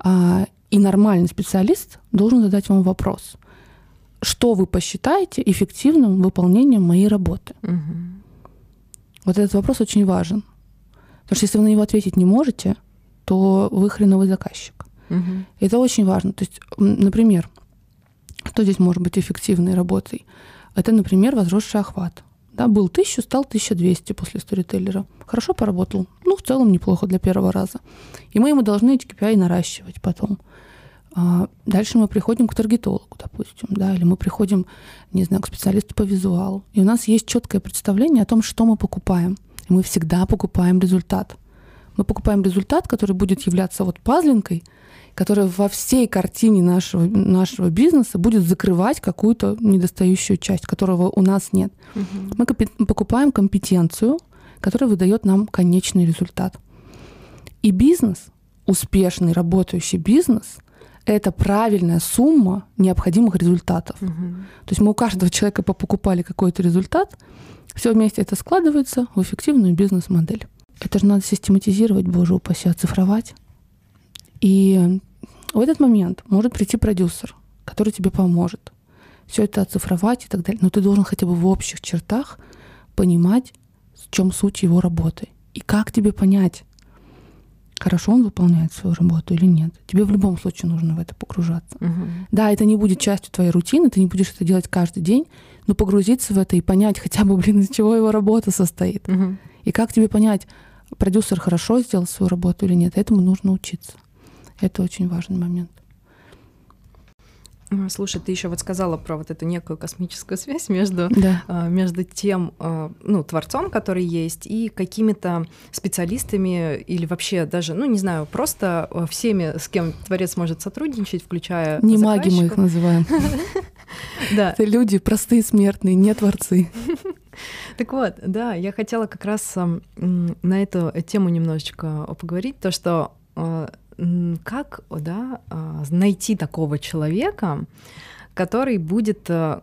А, и нормальный специалист должен задать вам вопрос – что вы посчитаете эффективным выполнением моей работы? Угу. Вот этот вопрос очень важен. Потому что если вы на него ответить не можете, то вы хреновый заказчик. Угу. Это очень важно. То есть, например, что здесь может быть эффективной работой? Это, например, возросший охват. Да, был 1000, стал 1200 после сторителлера. Хорошо поработал. Ну, в целом неплохо для первого раза. И мы ему должны эти KPI наращивать потом. А, дальше мы приходим к таргетологу, допустим, да, или мы приходим, не знаю, к специалисту по визуалу. И у нас есть четкое представление о том, что мы покупаем. И мы всегда покупаем результат. Мы покупаем результат, который будет являться вот пазлинкой, которая во всей картине нашего, нашего бизнеса будет закрывать какую-то недостающую часть, которого у нас нет. Угу. Мы покупаем компетенцию, которая выдает нам конечный результат. И бизнес, успешный работающий бизнес, это правильная сумма необходимых результатов. Угу. То есть мы у каждого человека покупали какой-то результат, все вместе это складывается в эффективную бизнес-модель. Это же надо систематизировать, боже упаси, оцифровать. И в этот момент может прийти продюсер, который тебе поможет все это оцифровать и так далее. Но ты должен хотя бы в общих чертах понимать, в чем суть его работы. И как тебе понять, хорошо он выполняет свою работу или нет. Тебе в любом случае нужно в это погружаться. Угу. Да, это не будет частью твоей рутины, ты не будешь это делать каждый день, но погрузиться в это и понять хотя бы, блин, из чего его работа состоит. Угу. И как тебе понять, продюсер хорошо сделал свою работу или нет. Этому нужно учиться. Это очень важный момент. Слушай, ты еще вот сказала про вот эту некую космическую (laughs) связь между, да. а, между тем, а, ну, творцом, который есть, и какими-то специалистами или вообще даже, ну, не знаю, просто а, всеми, с кем творец может сотрудничать, включая Не маги мы их (laughs) называем. Да. Это люди простые, смертные, не творцы. (laughs) Так вот, да, я хотела как раз на эту тему немножечко поговорить, то, что как да, а, найти такого человека, который будет э,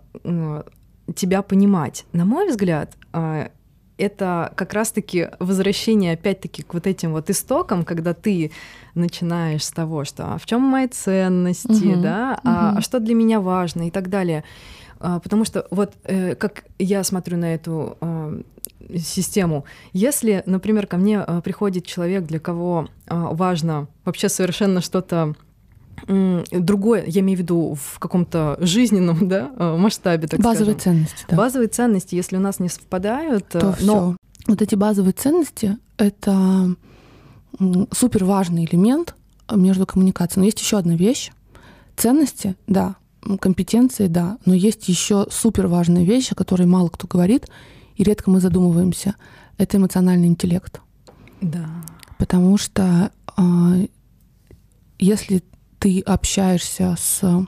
тебя понимать. На мой взгляд, а, это как раз-таки возвращение опять-таки к вот этим вот истокам, когда ты начинаешь с того, что а в чем мои ценности, угу, да, угу. А, а что для меня важно и так далее. Потому что вот э, как я смотрю на эту систему, если, например, ко мне э, приходит человек, для кого э, важно вообще совершенно что-то другое, я имею в виду в каком-то жизненном (laughs) да, э, масштабе, так Базовые скажем. ценности, да. Базовые ценности, если у нас не совпадают, то но... Всё. Вот эти базовые ценности — это супер важный элемент между коммуникацией. Но есть еще одна вещь. Ценности, да, компетенции, да, но есть еще супер важная вещь, о которой мало кто говорит, и редко мы задумываемся. Это эмоциональный интеллект. Да. Потому что э, если ты общаешься с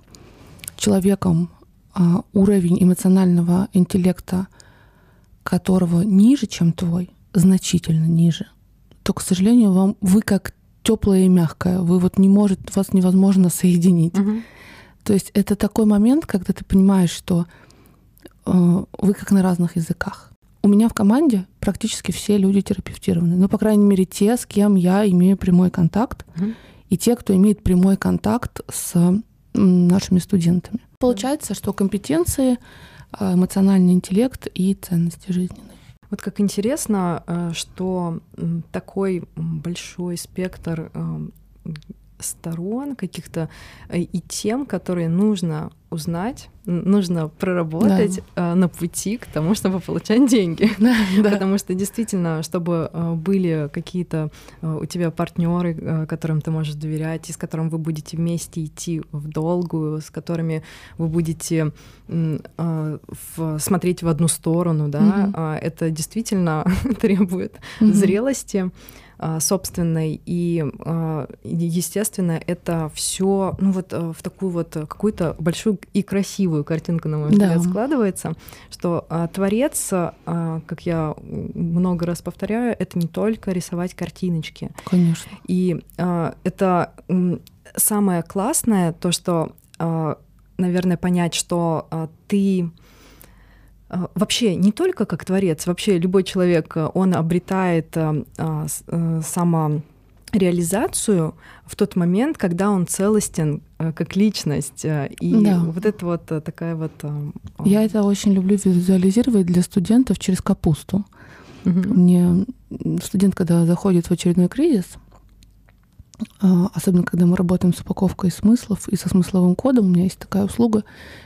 человеком, а, уровень эмоционального интеллекта которого ниже, чем твой, значительно ниже, то, к сожалению, вам вы как теплое и мягкое, вы вот не может, вас невозможно соединить. Угу. То есть это такой момент, когда ты понимаешь, что э, вы как на разных языках. У меня в команде практически все люди терапевтированы. Ну, по крайней мере, те, с кем я имею прямой контакт. Угу и те, кто имеет прямой контакт с нашими студентами. Получается, что компетенции, а, эмоциональный интеллект и ценности жизненные. Вот как интересно, э, что такой большой спектр э, сторон каких-то э, и тем, которые нужно узнать, нужно проработать да. Э, на пути к тому, чтобы получать деньги. (laughs) Да, Потому что действительно, чтобы э, были какие-то у тебя партнеры, которым ты можешь доверять, и с которыми вы будете вместе идти в долгую, с которыми вы будете смотреть в одну сторону, да, угу. это действительно (laughs) требует угу. зрелости. А, собственной. И, а, естественно, это все ну, вот э, в такую вот какую-то большую и красивую картинку, на мой взгляд, да. складывается, что а, творец, как я много раз повторяю, это не только рисовать картиночки. Конечно. И это самое классное, то, что, наверное, понять, что ты вообще не только как творец, вообще любой человек, э, он обретает э, а, э, самореализацию в тот момент, когда он целостен как личность. И да. вот это вот такая вот... Я это очень люблю визуализировать для студентов через капусту. Угу. Мне студент, когда заходит в очередной кризис, а, особенно когда мы работаем с упаковкой смыслов и со смысловым кодом. У меня есть такая услуга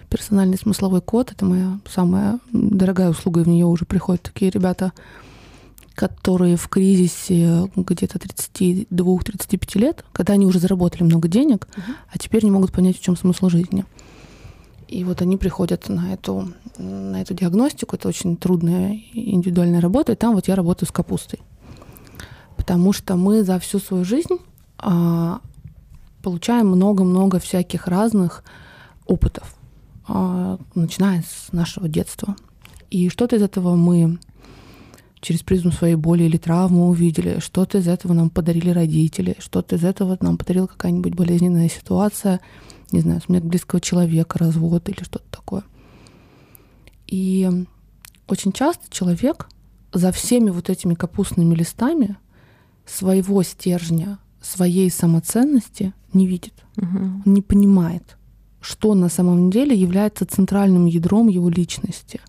персональный смысловой код. Это моя самая дорогая услуга, и в нее уже приходят такие ребята, которые в кризисе где-то 32-35 лет, когда они уже заработали много денег, uh-huh. а теперь не могут понять, в чем смысл жизни. И вот они приходят на эту, на эту диагностику. Это очень трудная индивидуальная работа. И там вот я работаю с капустой. Потому что мы за всю свою жизнь а, получаем много-много всяких разных опытов, а, начиная с нашего детства. И что-то из этого мы через призму своей боли или травмы увидели, что-то из этого нам подарили родители, что-то из этого нам подарила какая-нибудь болезненная ситуация, не знаю, смерть близкого человека, развод или что-то такое. И очень часто человек за всеми вот этими капустными листами своего стержня своей самоценности не видит, угу. он не понимает, что на самом деле является центральным ядром его личности.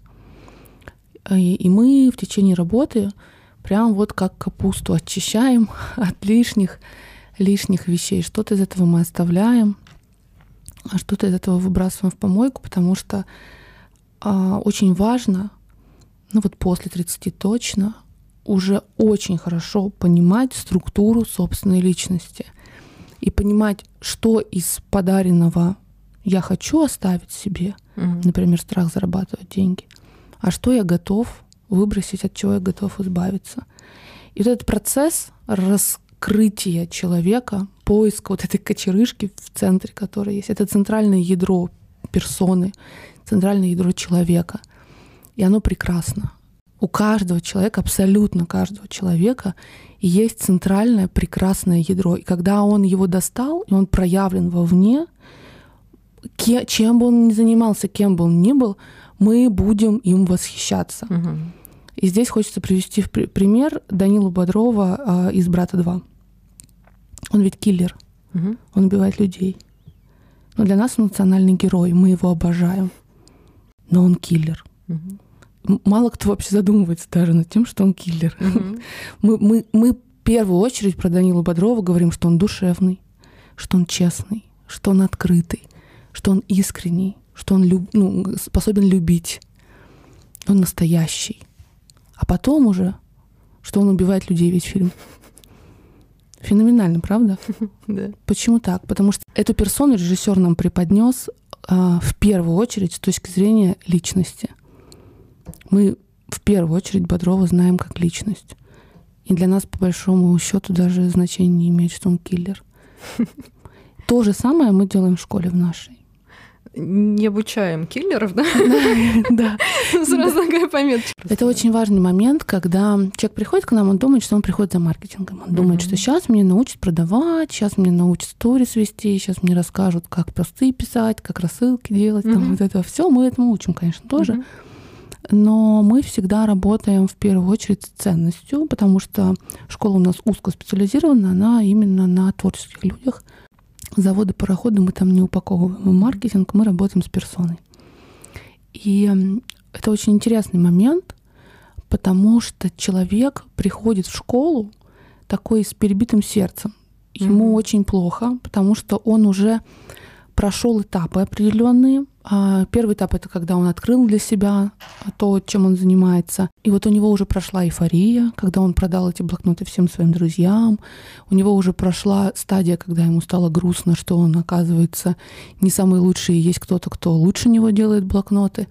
И, и мы в течение работы прям вот как капусту очищаем (laughs) от лишних, лишних вещей. Что-то из этого мы оставляем, а что-то из этого выбрасываем в помойку, потому что а, очень важно, ну вот после 30 точно, уже очень хорошо понимать структуру собственной личности и понимать, что из подаренного я хочу оставить себе, угу. например, страх зарабатывать деньги, а что я готов выбросить, от чего я готов избавиться. И вот этот процесс раскрытия человека, поиска вот этой кочерышки в центре, которая есть, это центральное ядро персоны, центральное ядро человека. И оно прекрасно. У каждого человека, абсолютно каждого человека, есть центральное прекрасное ядро. И когда он его достал, и он проявлен вовне, чем бы он ни занимался, кем бы он ни был, мы будем им восхищаться. Угу. И здесь хочется привести в пример Данилу Бодрова э, из «Брата 2». Он ведь киллер. Угу. Он убивает людей. Но для нас он национальный герой, мы его обожаем. Но он киллер. Угу. Мало кто вообще задумывается даже над тем, что он киллер. Угу. (laughs) Мы, мы, мы в первую очередь про Данилу Бодрова говорим, что он душевный, что он честный, что он открытый, что он искренний, что он люб, ну, способен любить. Он настоящий. А потом уже, что он убивает людей весь фильм. Феноменально, правда? (laughs) Да. Почему так? Потому что эту персону режиссер нам преподнес а, в первую очередь с точки зрения личности. Мы в первую очередь Бодрова знаем как личность. И для нас, по большому счету, даже значения не имеет, что он киллер. (laughs) То же самое мы делаем в школе в нашей не обучаем киллеров, да? (laughs) Да. (laughs) Сразу такая пометка. Это очень важный момент, когда человек приходит к нам, он думает, что он приходит за маркетингом. Он думает, что сейчас мне научат продавать, сейчас мне научат сторис вести, сейчас мне расскажут, как посты писать, как рассылки делать, там вот это все. Мы этому учим, конечно, тоже. Но мы всегда работаем в первую очередь с ценностью, потому что школа у нас узкоспециализирована, она именно на творческих людях заводы, пароходы мы там не упаковываем. Маркетинг мы работаем с персоной. И это очень интересный момент, потому что человек приходит в школу такой с перебитым сердцем. Ему mm-hmm. очень плохо, потому что он уже прошел этапы определенные. А, первый этап это когда он открыл для себя то, чем он занимается. И вот у него уже прошла эйфория, когда он продал эти блокноты всем своим друзьям. У него уже прошла стадия, когда ему стало грустно, что он, оказывается, не самый лучший, и есть кто-то, кто лучше него делает блокноты.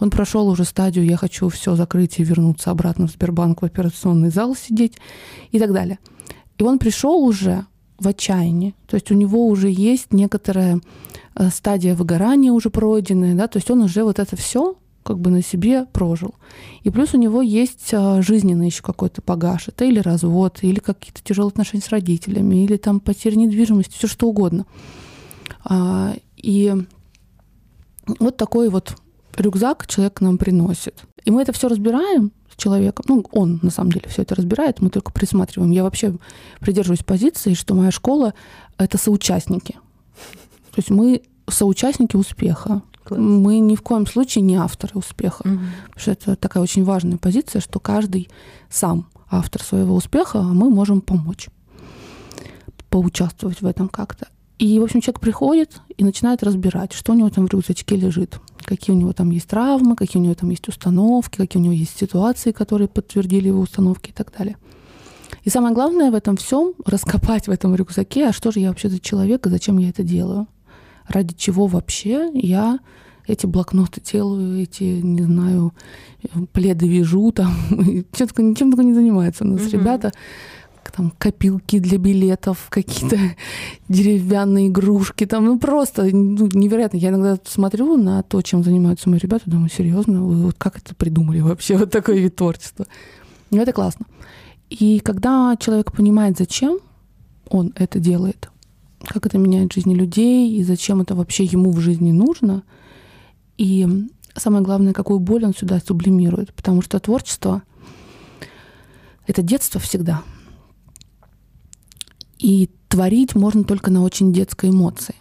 Он прошел уже стадию «я хочу все закрыть и вернуться обратно в Сбербанк в операционный зал сидеть» и так далее. И он пришел уже в отчаянии. То есть у него уже есть некоторая стадия выгорания уже пройденная, да, то есть он уже вот это все как бы на себе прожил. И плюс у него есть э, жизненный еще какой-то багаж. Это или развод, или какие-то тяжелые отношения с родителями, или там потеря недвижимости, все что угодно. А, и вот такой вот рюкзак человек нам приносит. И мы это все разбираем, человеком. Ну, он на самом деле все это разбирает, мы только присматриваем. Я вообще придерживаюсь позиции, что моя школа — это соучастники. То есть мы соучастники успеха. Класс. Мы ни в коем случае не авторы успеха. Угу. Потому что это такая очень важная позиция, что каждый сам автор своего успеха, а мы можем помочь, поучаствовать в этом как-то. И, в общем, человек приходит и начинает разбирать, что у него там в рюкзачке лежит, какие у него там есть травмы, какие у него там есть установки, какие у него есть ситуации, которые подтвердили его установки и так далее. И самое главное в этом всем раскопать в этом рюкзаке, а что же я вообще за человек и зачем я это делаю? Ради чего вообще я эти блокноты делаю, эти, не знаю, пледы вяжу, там, (laughs) чем только не занимаются у нас угу. ребята там копилки для билетов, какие-то (laughs) деревянные игрушки, там, ну просто ну, невероятно. Я иногда смотрю на то, чем занимаются мои ребята, думаю, серьезно, вы вот как это придумали вообще, (laughs) вот такой вид творчества. И это классно. И когда человек понимает, зачем он это делает, как это меняет жизни людей, и зачем это вообще ему в жизни нужно, и самое главное, какую боль он сюда сублимирует, потому что творчество — это детство всегда — и творить можно только на очень детской эмоции.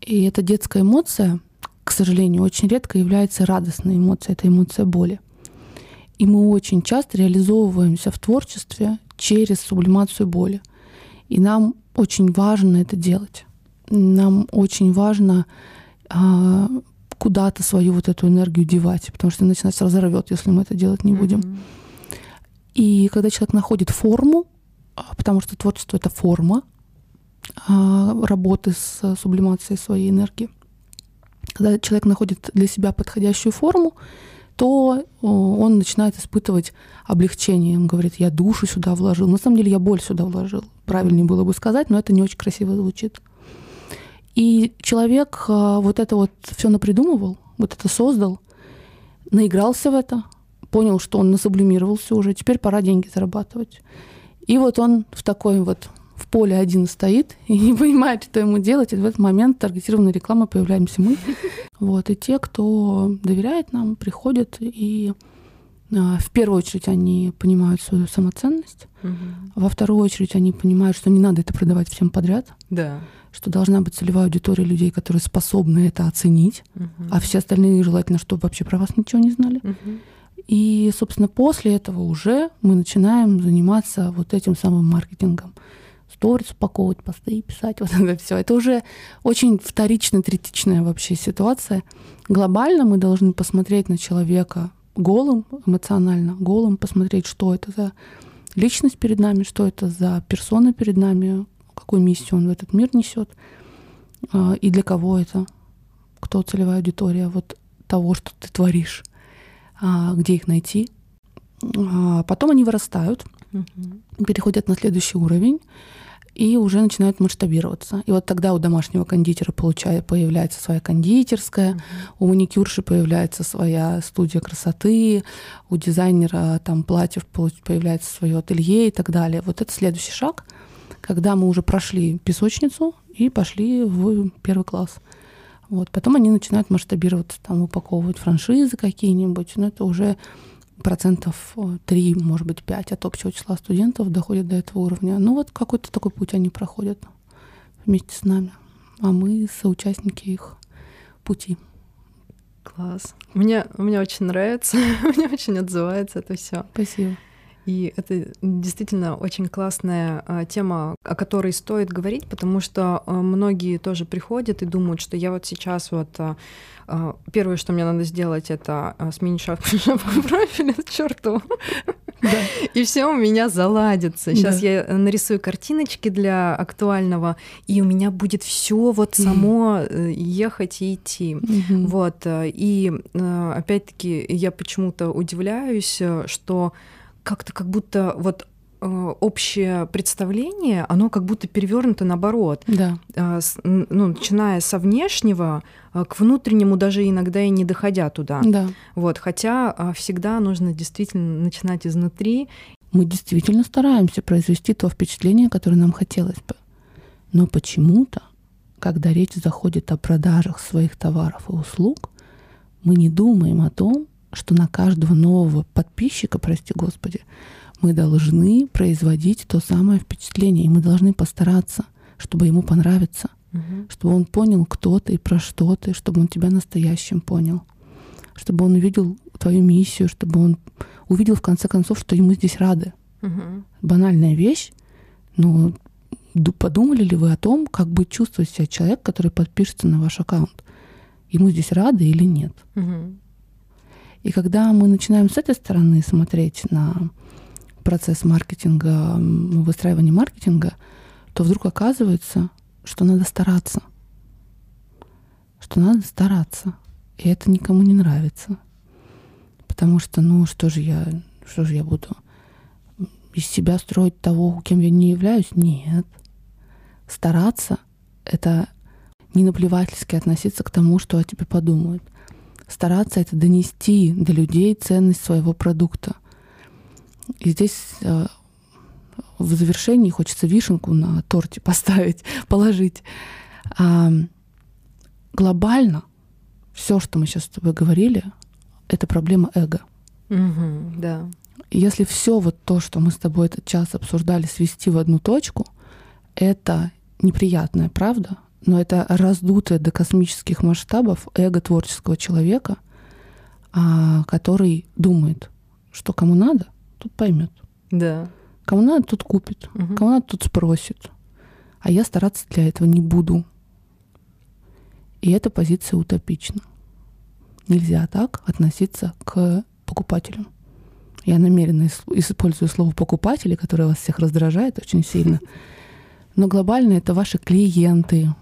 И эта детская эмоция, к сожалению, очень редко является радостной эмоцией. Это эмоция боли. И мы очень часто реализовываемся в творчестве через сублимацию боли. И нам очень важно это делать. Нам очень важно а, куда-то свою вот эту энергию девать, потому что иначе нас разорвет, если мы это делать не будем. Mm-hmm. И когда человек находит форму, а, потому что творчество — это форма а, работы с сублимацией своей энергии. Когда человек находит для себя подходящую форму, то он начинает испытывать облегчение. Он говорит, я душу сюда вложил. На самом деле я боль сюда вложил. Правильнее было бы сказать, но это не очень красиво звучит. И человек а, вот это вот все напридумывал, вот это создал, наигрался в это, понял, что он насублимировался уже, теперь пора деньги зарабатывать. И вот он в такой вот поле один стоит и (laughs) не понимает, что ему делать. И в этот момент таргетированная реклама появляемся мы. (laughs) Вот. И те, кто доверяет нам, приходят и А, в первую очередь они понимают свою самоценность, угу. во вторую очередь они понимают, что не надо это продавать всем подряд, да. что должна быть целевая аудитория людей, которые способны это оценить, угу. а все остальные желательно, чтобы вообще про вас ничего не знали. Угу. И, собственно, после этого уже мы начинаем заниматься вот этим самым маркетингом. Сторис упаковывать, посты писать, (laughs) вот это все. Это уже очень вторичная, третичная вообще ситуация. Глобально мы должны посмотреть на человека голым, эмоционально голым, посмотреть, что это за личность перед нами, что это за персона перед нами, какую миссию он в этот мир несет, а, и для кого это, кто целевая аудитория вот того, что ты творишь, а, где их найти. А, потом они вырастают, переходят на следующий уровень, и уже начинают масштабироваться. И вот тогда у домашнего кондитера получает, появляется своя кондитерская, mm-hmm. у маникюрши появляется своя студия красоты, у дизайнера там платьев появляется свое ателье и так далее. Вот это следующий шаг, когда мы уже прошли песочницу и пошли в первый класс. Вот. Потом они начинают масштабироваться, там упаковывать франшизы какие-нибудь, но это уже процентов 3, может быть, 5 от общего числа студентов доходят до этого уровня. Ну вот какой-то такой путь они проходят вместе с нами, а мы соучастники их пути. Класс. Мне, мне очень нравится, (laughs) мне очень отзывается это все. Спасибо. И это действительно очень классная а, тема, о которой стоит говорить, потому что а, многие тоже приходят и думают, что я вот сейчас вот а, первое, что мне надо сделать, это сменить шапку, (laughs) шапку профиля к черту. Да. (laughs) И все у меня заладится. Сейчас да. я нарисую картиночки для актуального, и у меня будет все вот само mm ехать и идти. Mm-hmm. Вот. И опять-таки я почему-то удивляюсь, что как-то как будто вот э, общее представление, оно как будто перевернуто наоборот. Да. А, ну, начиная со внешнего а, к внутреннему, даже иногда и не доходя туда. Да. Вот, хотя всегда нужно действительно начинать изнутри. Мы действительно стараемся произвести то впечатление, которое нам хотелось бы. Но почему-то, когда речь заходит о продажах своих товаров и услуг, мы не думаем о том, что на каждого нового подписчика, прости господи, мы должны производить то самое впечатление, и мы должны постараться, чтобы ему понравиться, угу. чтобы он понял, кто ты и про что ты, чтобы он тебя настоящим понял, чтобы он увидел твою миссию, чтобы он увидел в конце концов, что ему здесь рады. Угу. Банальная вещь, но подумали ли вы о том, как будет чувствовать себя человек, который подпишется на ваш аккаунт? Ему здесь рады или нет? Угу. И когда мы начинаем с этой стороны смотреть на процесс маркетинга, выстраивания маркетинга, то вдруг оказывается, что надо стараться. Что надо стараться. И это никому не нравится. Потому что, ну, что же я, что же я буду из себя строить того, кем я не являюсь? Нет. Стараться — это не наплевательски относиться к тому, что о тебе подумают стараться это донести до людей ценность своего продукта. И здесь э, в завершении хочется вишенку на торте (laughs) поставить, положить. А, глобально все, что мы сейчас с тобой говорили, это проблема эго. Угу, да. Если все вот то, что мы с тобой этот час обсуждали, свести в одну точку, это неприятная правда, но это раздутое до космических масштабов эго творческого человека, а, который думает, что кому надо, тут поймет. Да. Кому надо, тут купит. Угу. Кому надо, тут спросит. А я стараться для этого не буду. И эта позиция утопична. Нельзя так относиться к покупателям. Я намеренно использую слово покупатели, которое вас всех раздражает очень сильно. (laughs) Но глобально это ваши клиенты,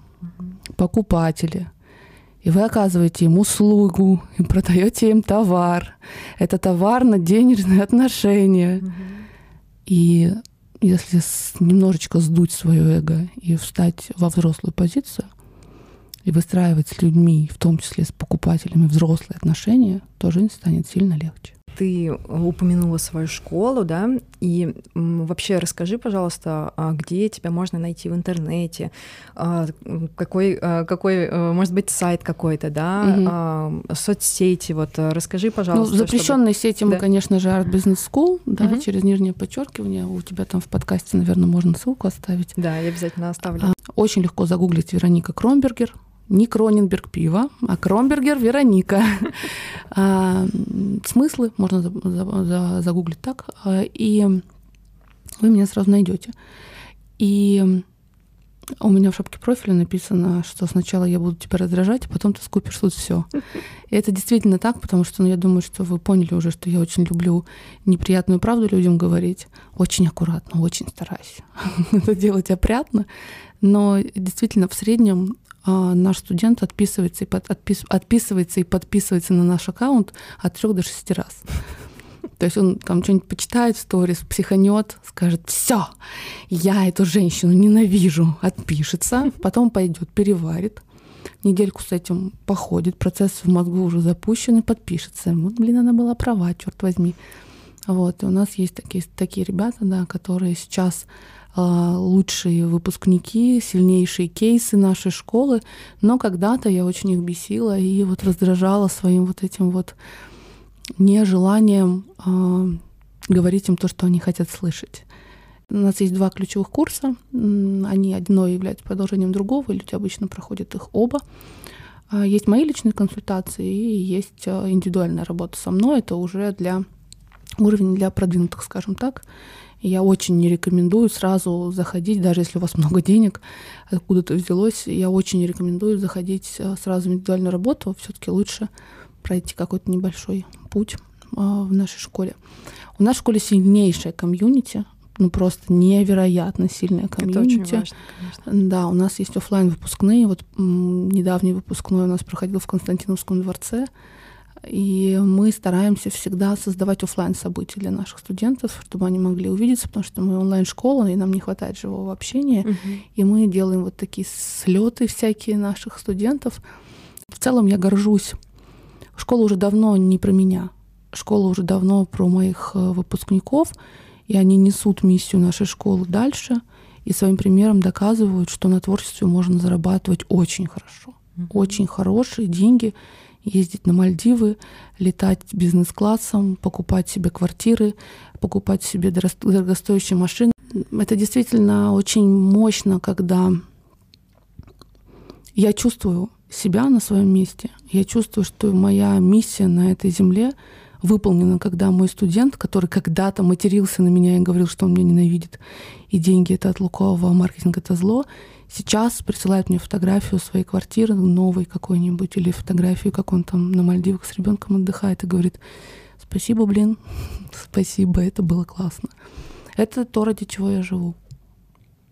покупатели, и вы оказываете им услугу, и продаете им товар. Это товар на денежные отношения. И если немножечко сдуть свое эго и встать во взрослую позицию, и выстраивать с людьми, в том числе с покупателями, взрослые отношения, то жизнь станет сильно легче. Ты упомянула свою школу, да, и вообще расскажи, пожалуйста, а где тебя можно найти в интернете, а, какой, какой может быть, сайт какой-то, да, угу. соцсети, вот расскажи, пожалуйста. Ну, запрещенные чтобы... сети мы, да. конечно же, Art Business School, да, угу. через нижнее подчеркивание, у тебя там в подкасте, наверное, можно ссылку оставить. Да, я обязательно оставлю. Очень легко загуглить Вероника Кромбергер, не Кроненберг пиво, а Кромбергер Вероника. (laughs) а, смыслы можно за, за, за, загуглить так, а, и вы меня сразу найдете. И у меня в шапке профиля написано, что сначала я буду тебя раздражать, а потом ты скупишь тут все. (laughs) И это действительно так, потому что ну, я думаю, что вы поняли уже, что я очень люблю неприятную правду людям говорить. Очень аккуратно, очень стараюсь (laughs) это делать опрятно. Но действительно в среднем наш студент отписывается и, под, отпис, отписывается и подписывается на наш аккаунт от трех до шести раз. То есть он там что-нибудь почитает в сторис, психанет, скажет, все, я эту женщину ненавижу, отпишется, потом пойдет, переварит, недельку с этим походит, процесс в мозгу уже запущен и подпишется. Вот, блин, она была права, черт возьми. Вот, и у нас есть такие, такие ребята, да, которые сейчас а, лучшие выпускники, сильнейшие кейсы нашей школы, но когда-то я очень их бесила и вот раздражала своим вот этим вот нежеланием э, говорить им то, что они хотят слышать. У нас есть два ключевых курса. Они одно является продолжением другого, и люди обычно проходят их оба. А, есть мои личные консультации и есть а, индивидуальная работа со мной. Это уже для уровень для продвинутых, скажем так. Я очень не рекомендую сразу заходить, даже если у вас (laughs) много денег, откуда-то взялось, я очень не рекомендую заходить сразу в индивидуальную работу. Все-таки лучше пройти какой-то небольшой путь а, в нашей школе. У нас в школе сильнейшая комьюнити, ну просто невероятно сильная комьюнити. Это очень важно, конечно. Да, у нас есть офлайн выпускные. Вот недавний выпускной у нас проходил в Константиновском дворце. И мы стараемся всегда создавать офлайн события для наших студентов, чтобы они могли увидеться, потому что мы онлайн-школа, и нам не хватает живого общения. Угу. И мы делаем вот такие слеты всякие наших студентов. В целом я горжусь Школа уже давно не про меня. Школа уже давно про моих э, выпускников, и они несут миссию нашей школы дальше и своим примером доказывают, что на творчестве можно зарабатывать очень хорошо. Mm-hmm. Очень хорошие деньги, ездить на Мальдивы, летать бизнес-классом, покупать себе квартиры, покупать себе дорогостоящие машины. Это действительно очень мощно, когда я чувствую, себя на своем месте. Я чувствую, что моя миссия на этой земле выполнена, когда мой студент, который когда-то матерился на меня и говорил, что он меня ненавидит, и деньги это от лукавого, а маркетинг это зло, сейчас присылает мне фотографию своей квартиры новой какой-нибудь или фотографию, как он там на Мальдивах с ребенком отдыхает и говорит, спасибо, блин, (laughs) спасибо, это было классно. Это то, ради чего я живу.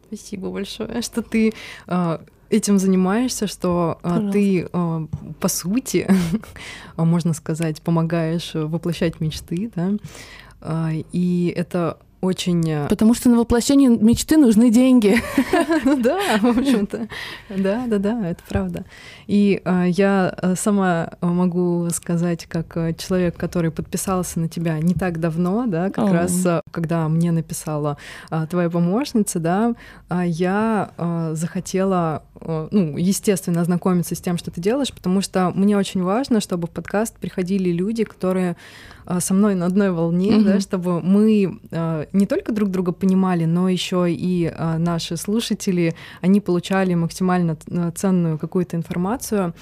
Спасибо большое, что ты а, этим занимаешься, что Пожалуйста. ты, а, по сути, (laughs) можно сказать, помогаешь воплощать мечты, да, и это очень... Э, Потому что на воплощение мечты нужны деньги. Ну (laughs) да, в общем-то. Да, да, да, это правда. И э, я э, сама могу сказать, как человек, который подписался на тебя не так давно, да, как раз когда мне написала твоя помощница, да, я захотела, ну, естественно, ознакомиться с тем, что ты делаешь, потому что мне очень важно, чтобы в подкаст приходили люди, которые со мной на одной волне, mm-hmm. да, чтобы мы не только друг друга понимали, но еще и наши слушатели, они получали максимально ценную какую-то информацию.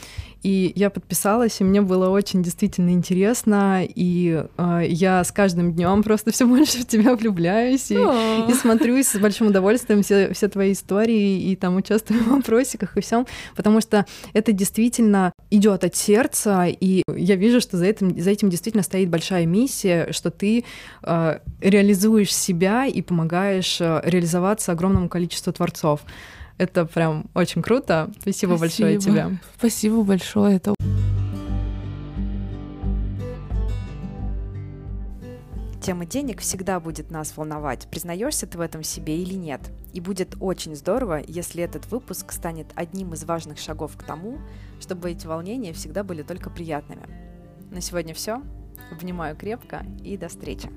И я подписалась, и мне было очень действительно интересно, и э, я с каждым днем просто все больше в тебя влюбляюсь и, и смотрю с большим удовольствием все, все твои истории и там участвую в вопросиках и всем, потому что это действительно идет от сердца, и я вижу, что за этим, за этим действительно стоит большая миссия, что ты э, реализуешь себя и помогаешь э, реализоваться огромному количеству творцов. Это прям очень круто. Спасибо, Спасибо. большое тебе. Спасибо большое. Это Тема денег всегда будет нас волновать, признаешься ты в этом себе или нет. И будет очень здорово, если этот выпуск станет одним из важных шагов к тому, чтобы эти волнения всегда были только приятными. На сегодня все. Обнимаю крепко и до встречи.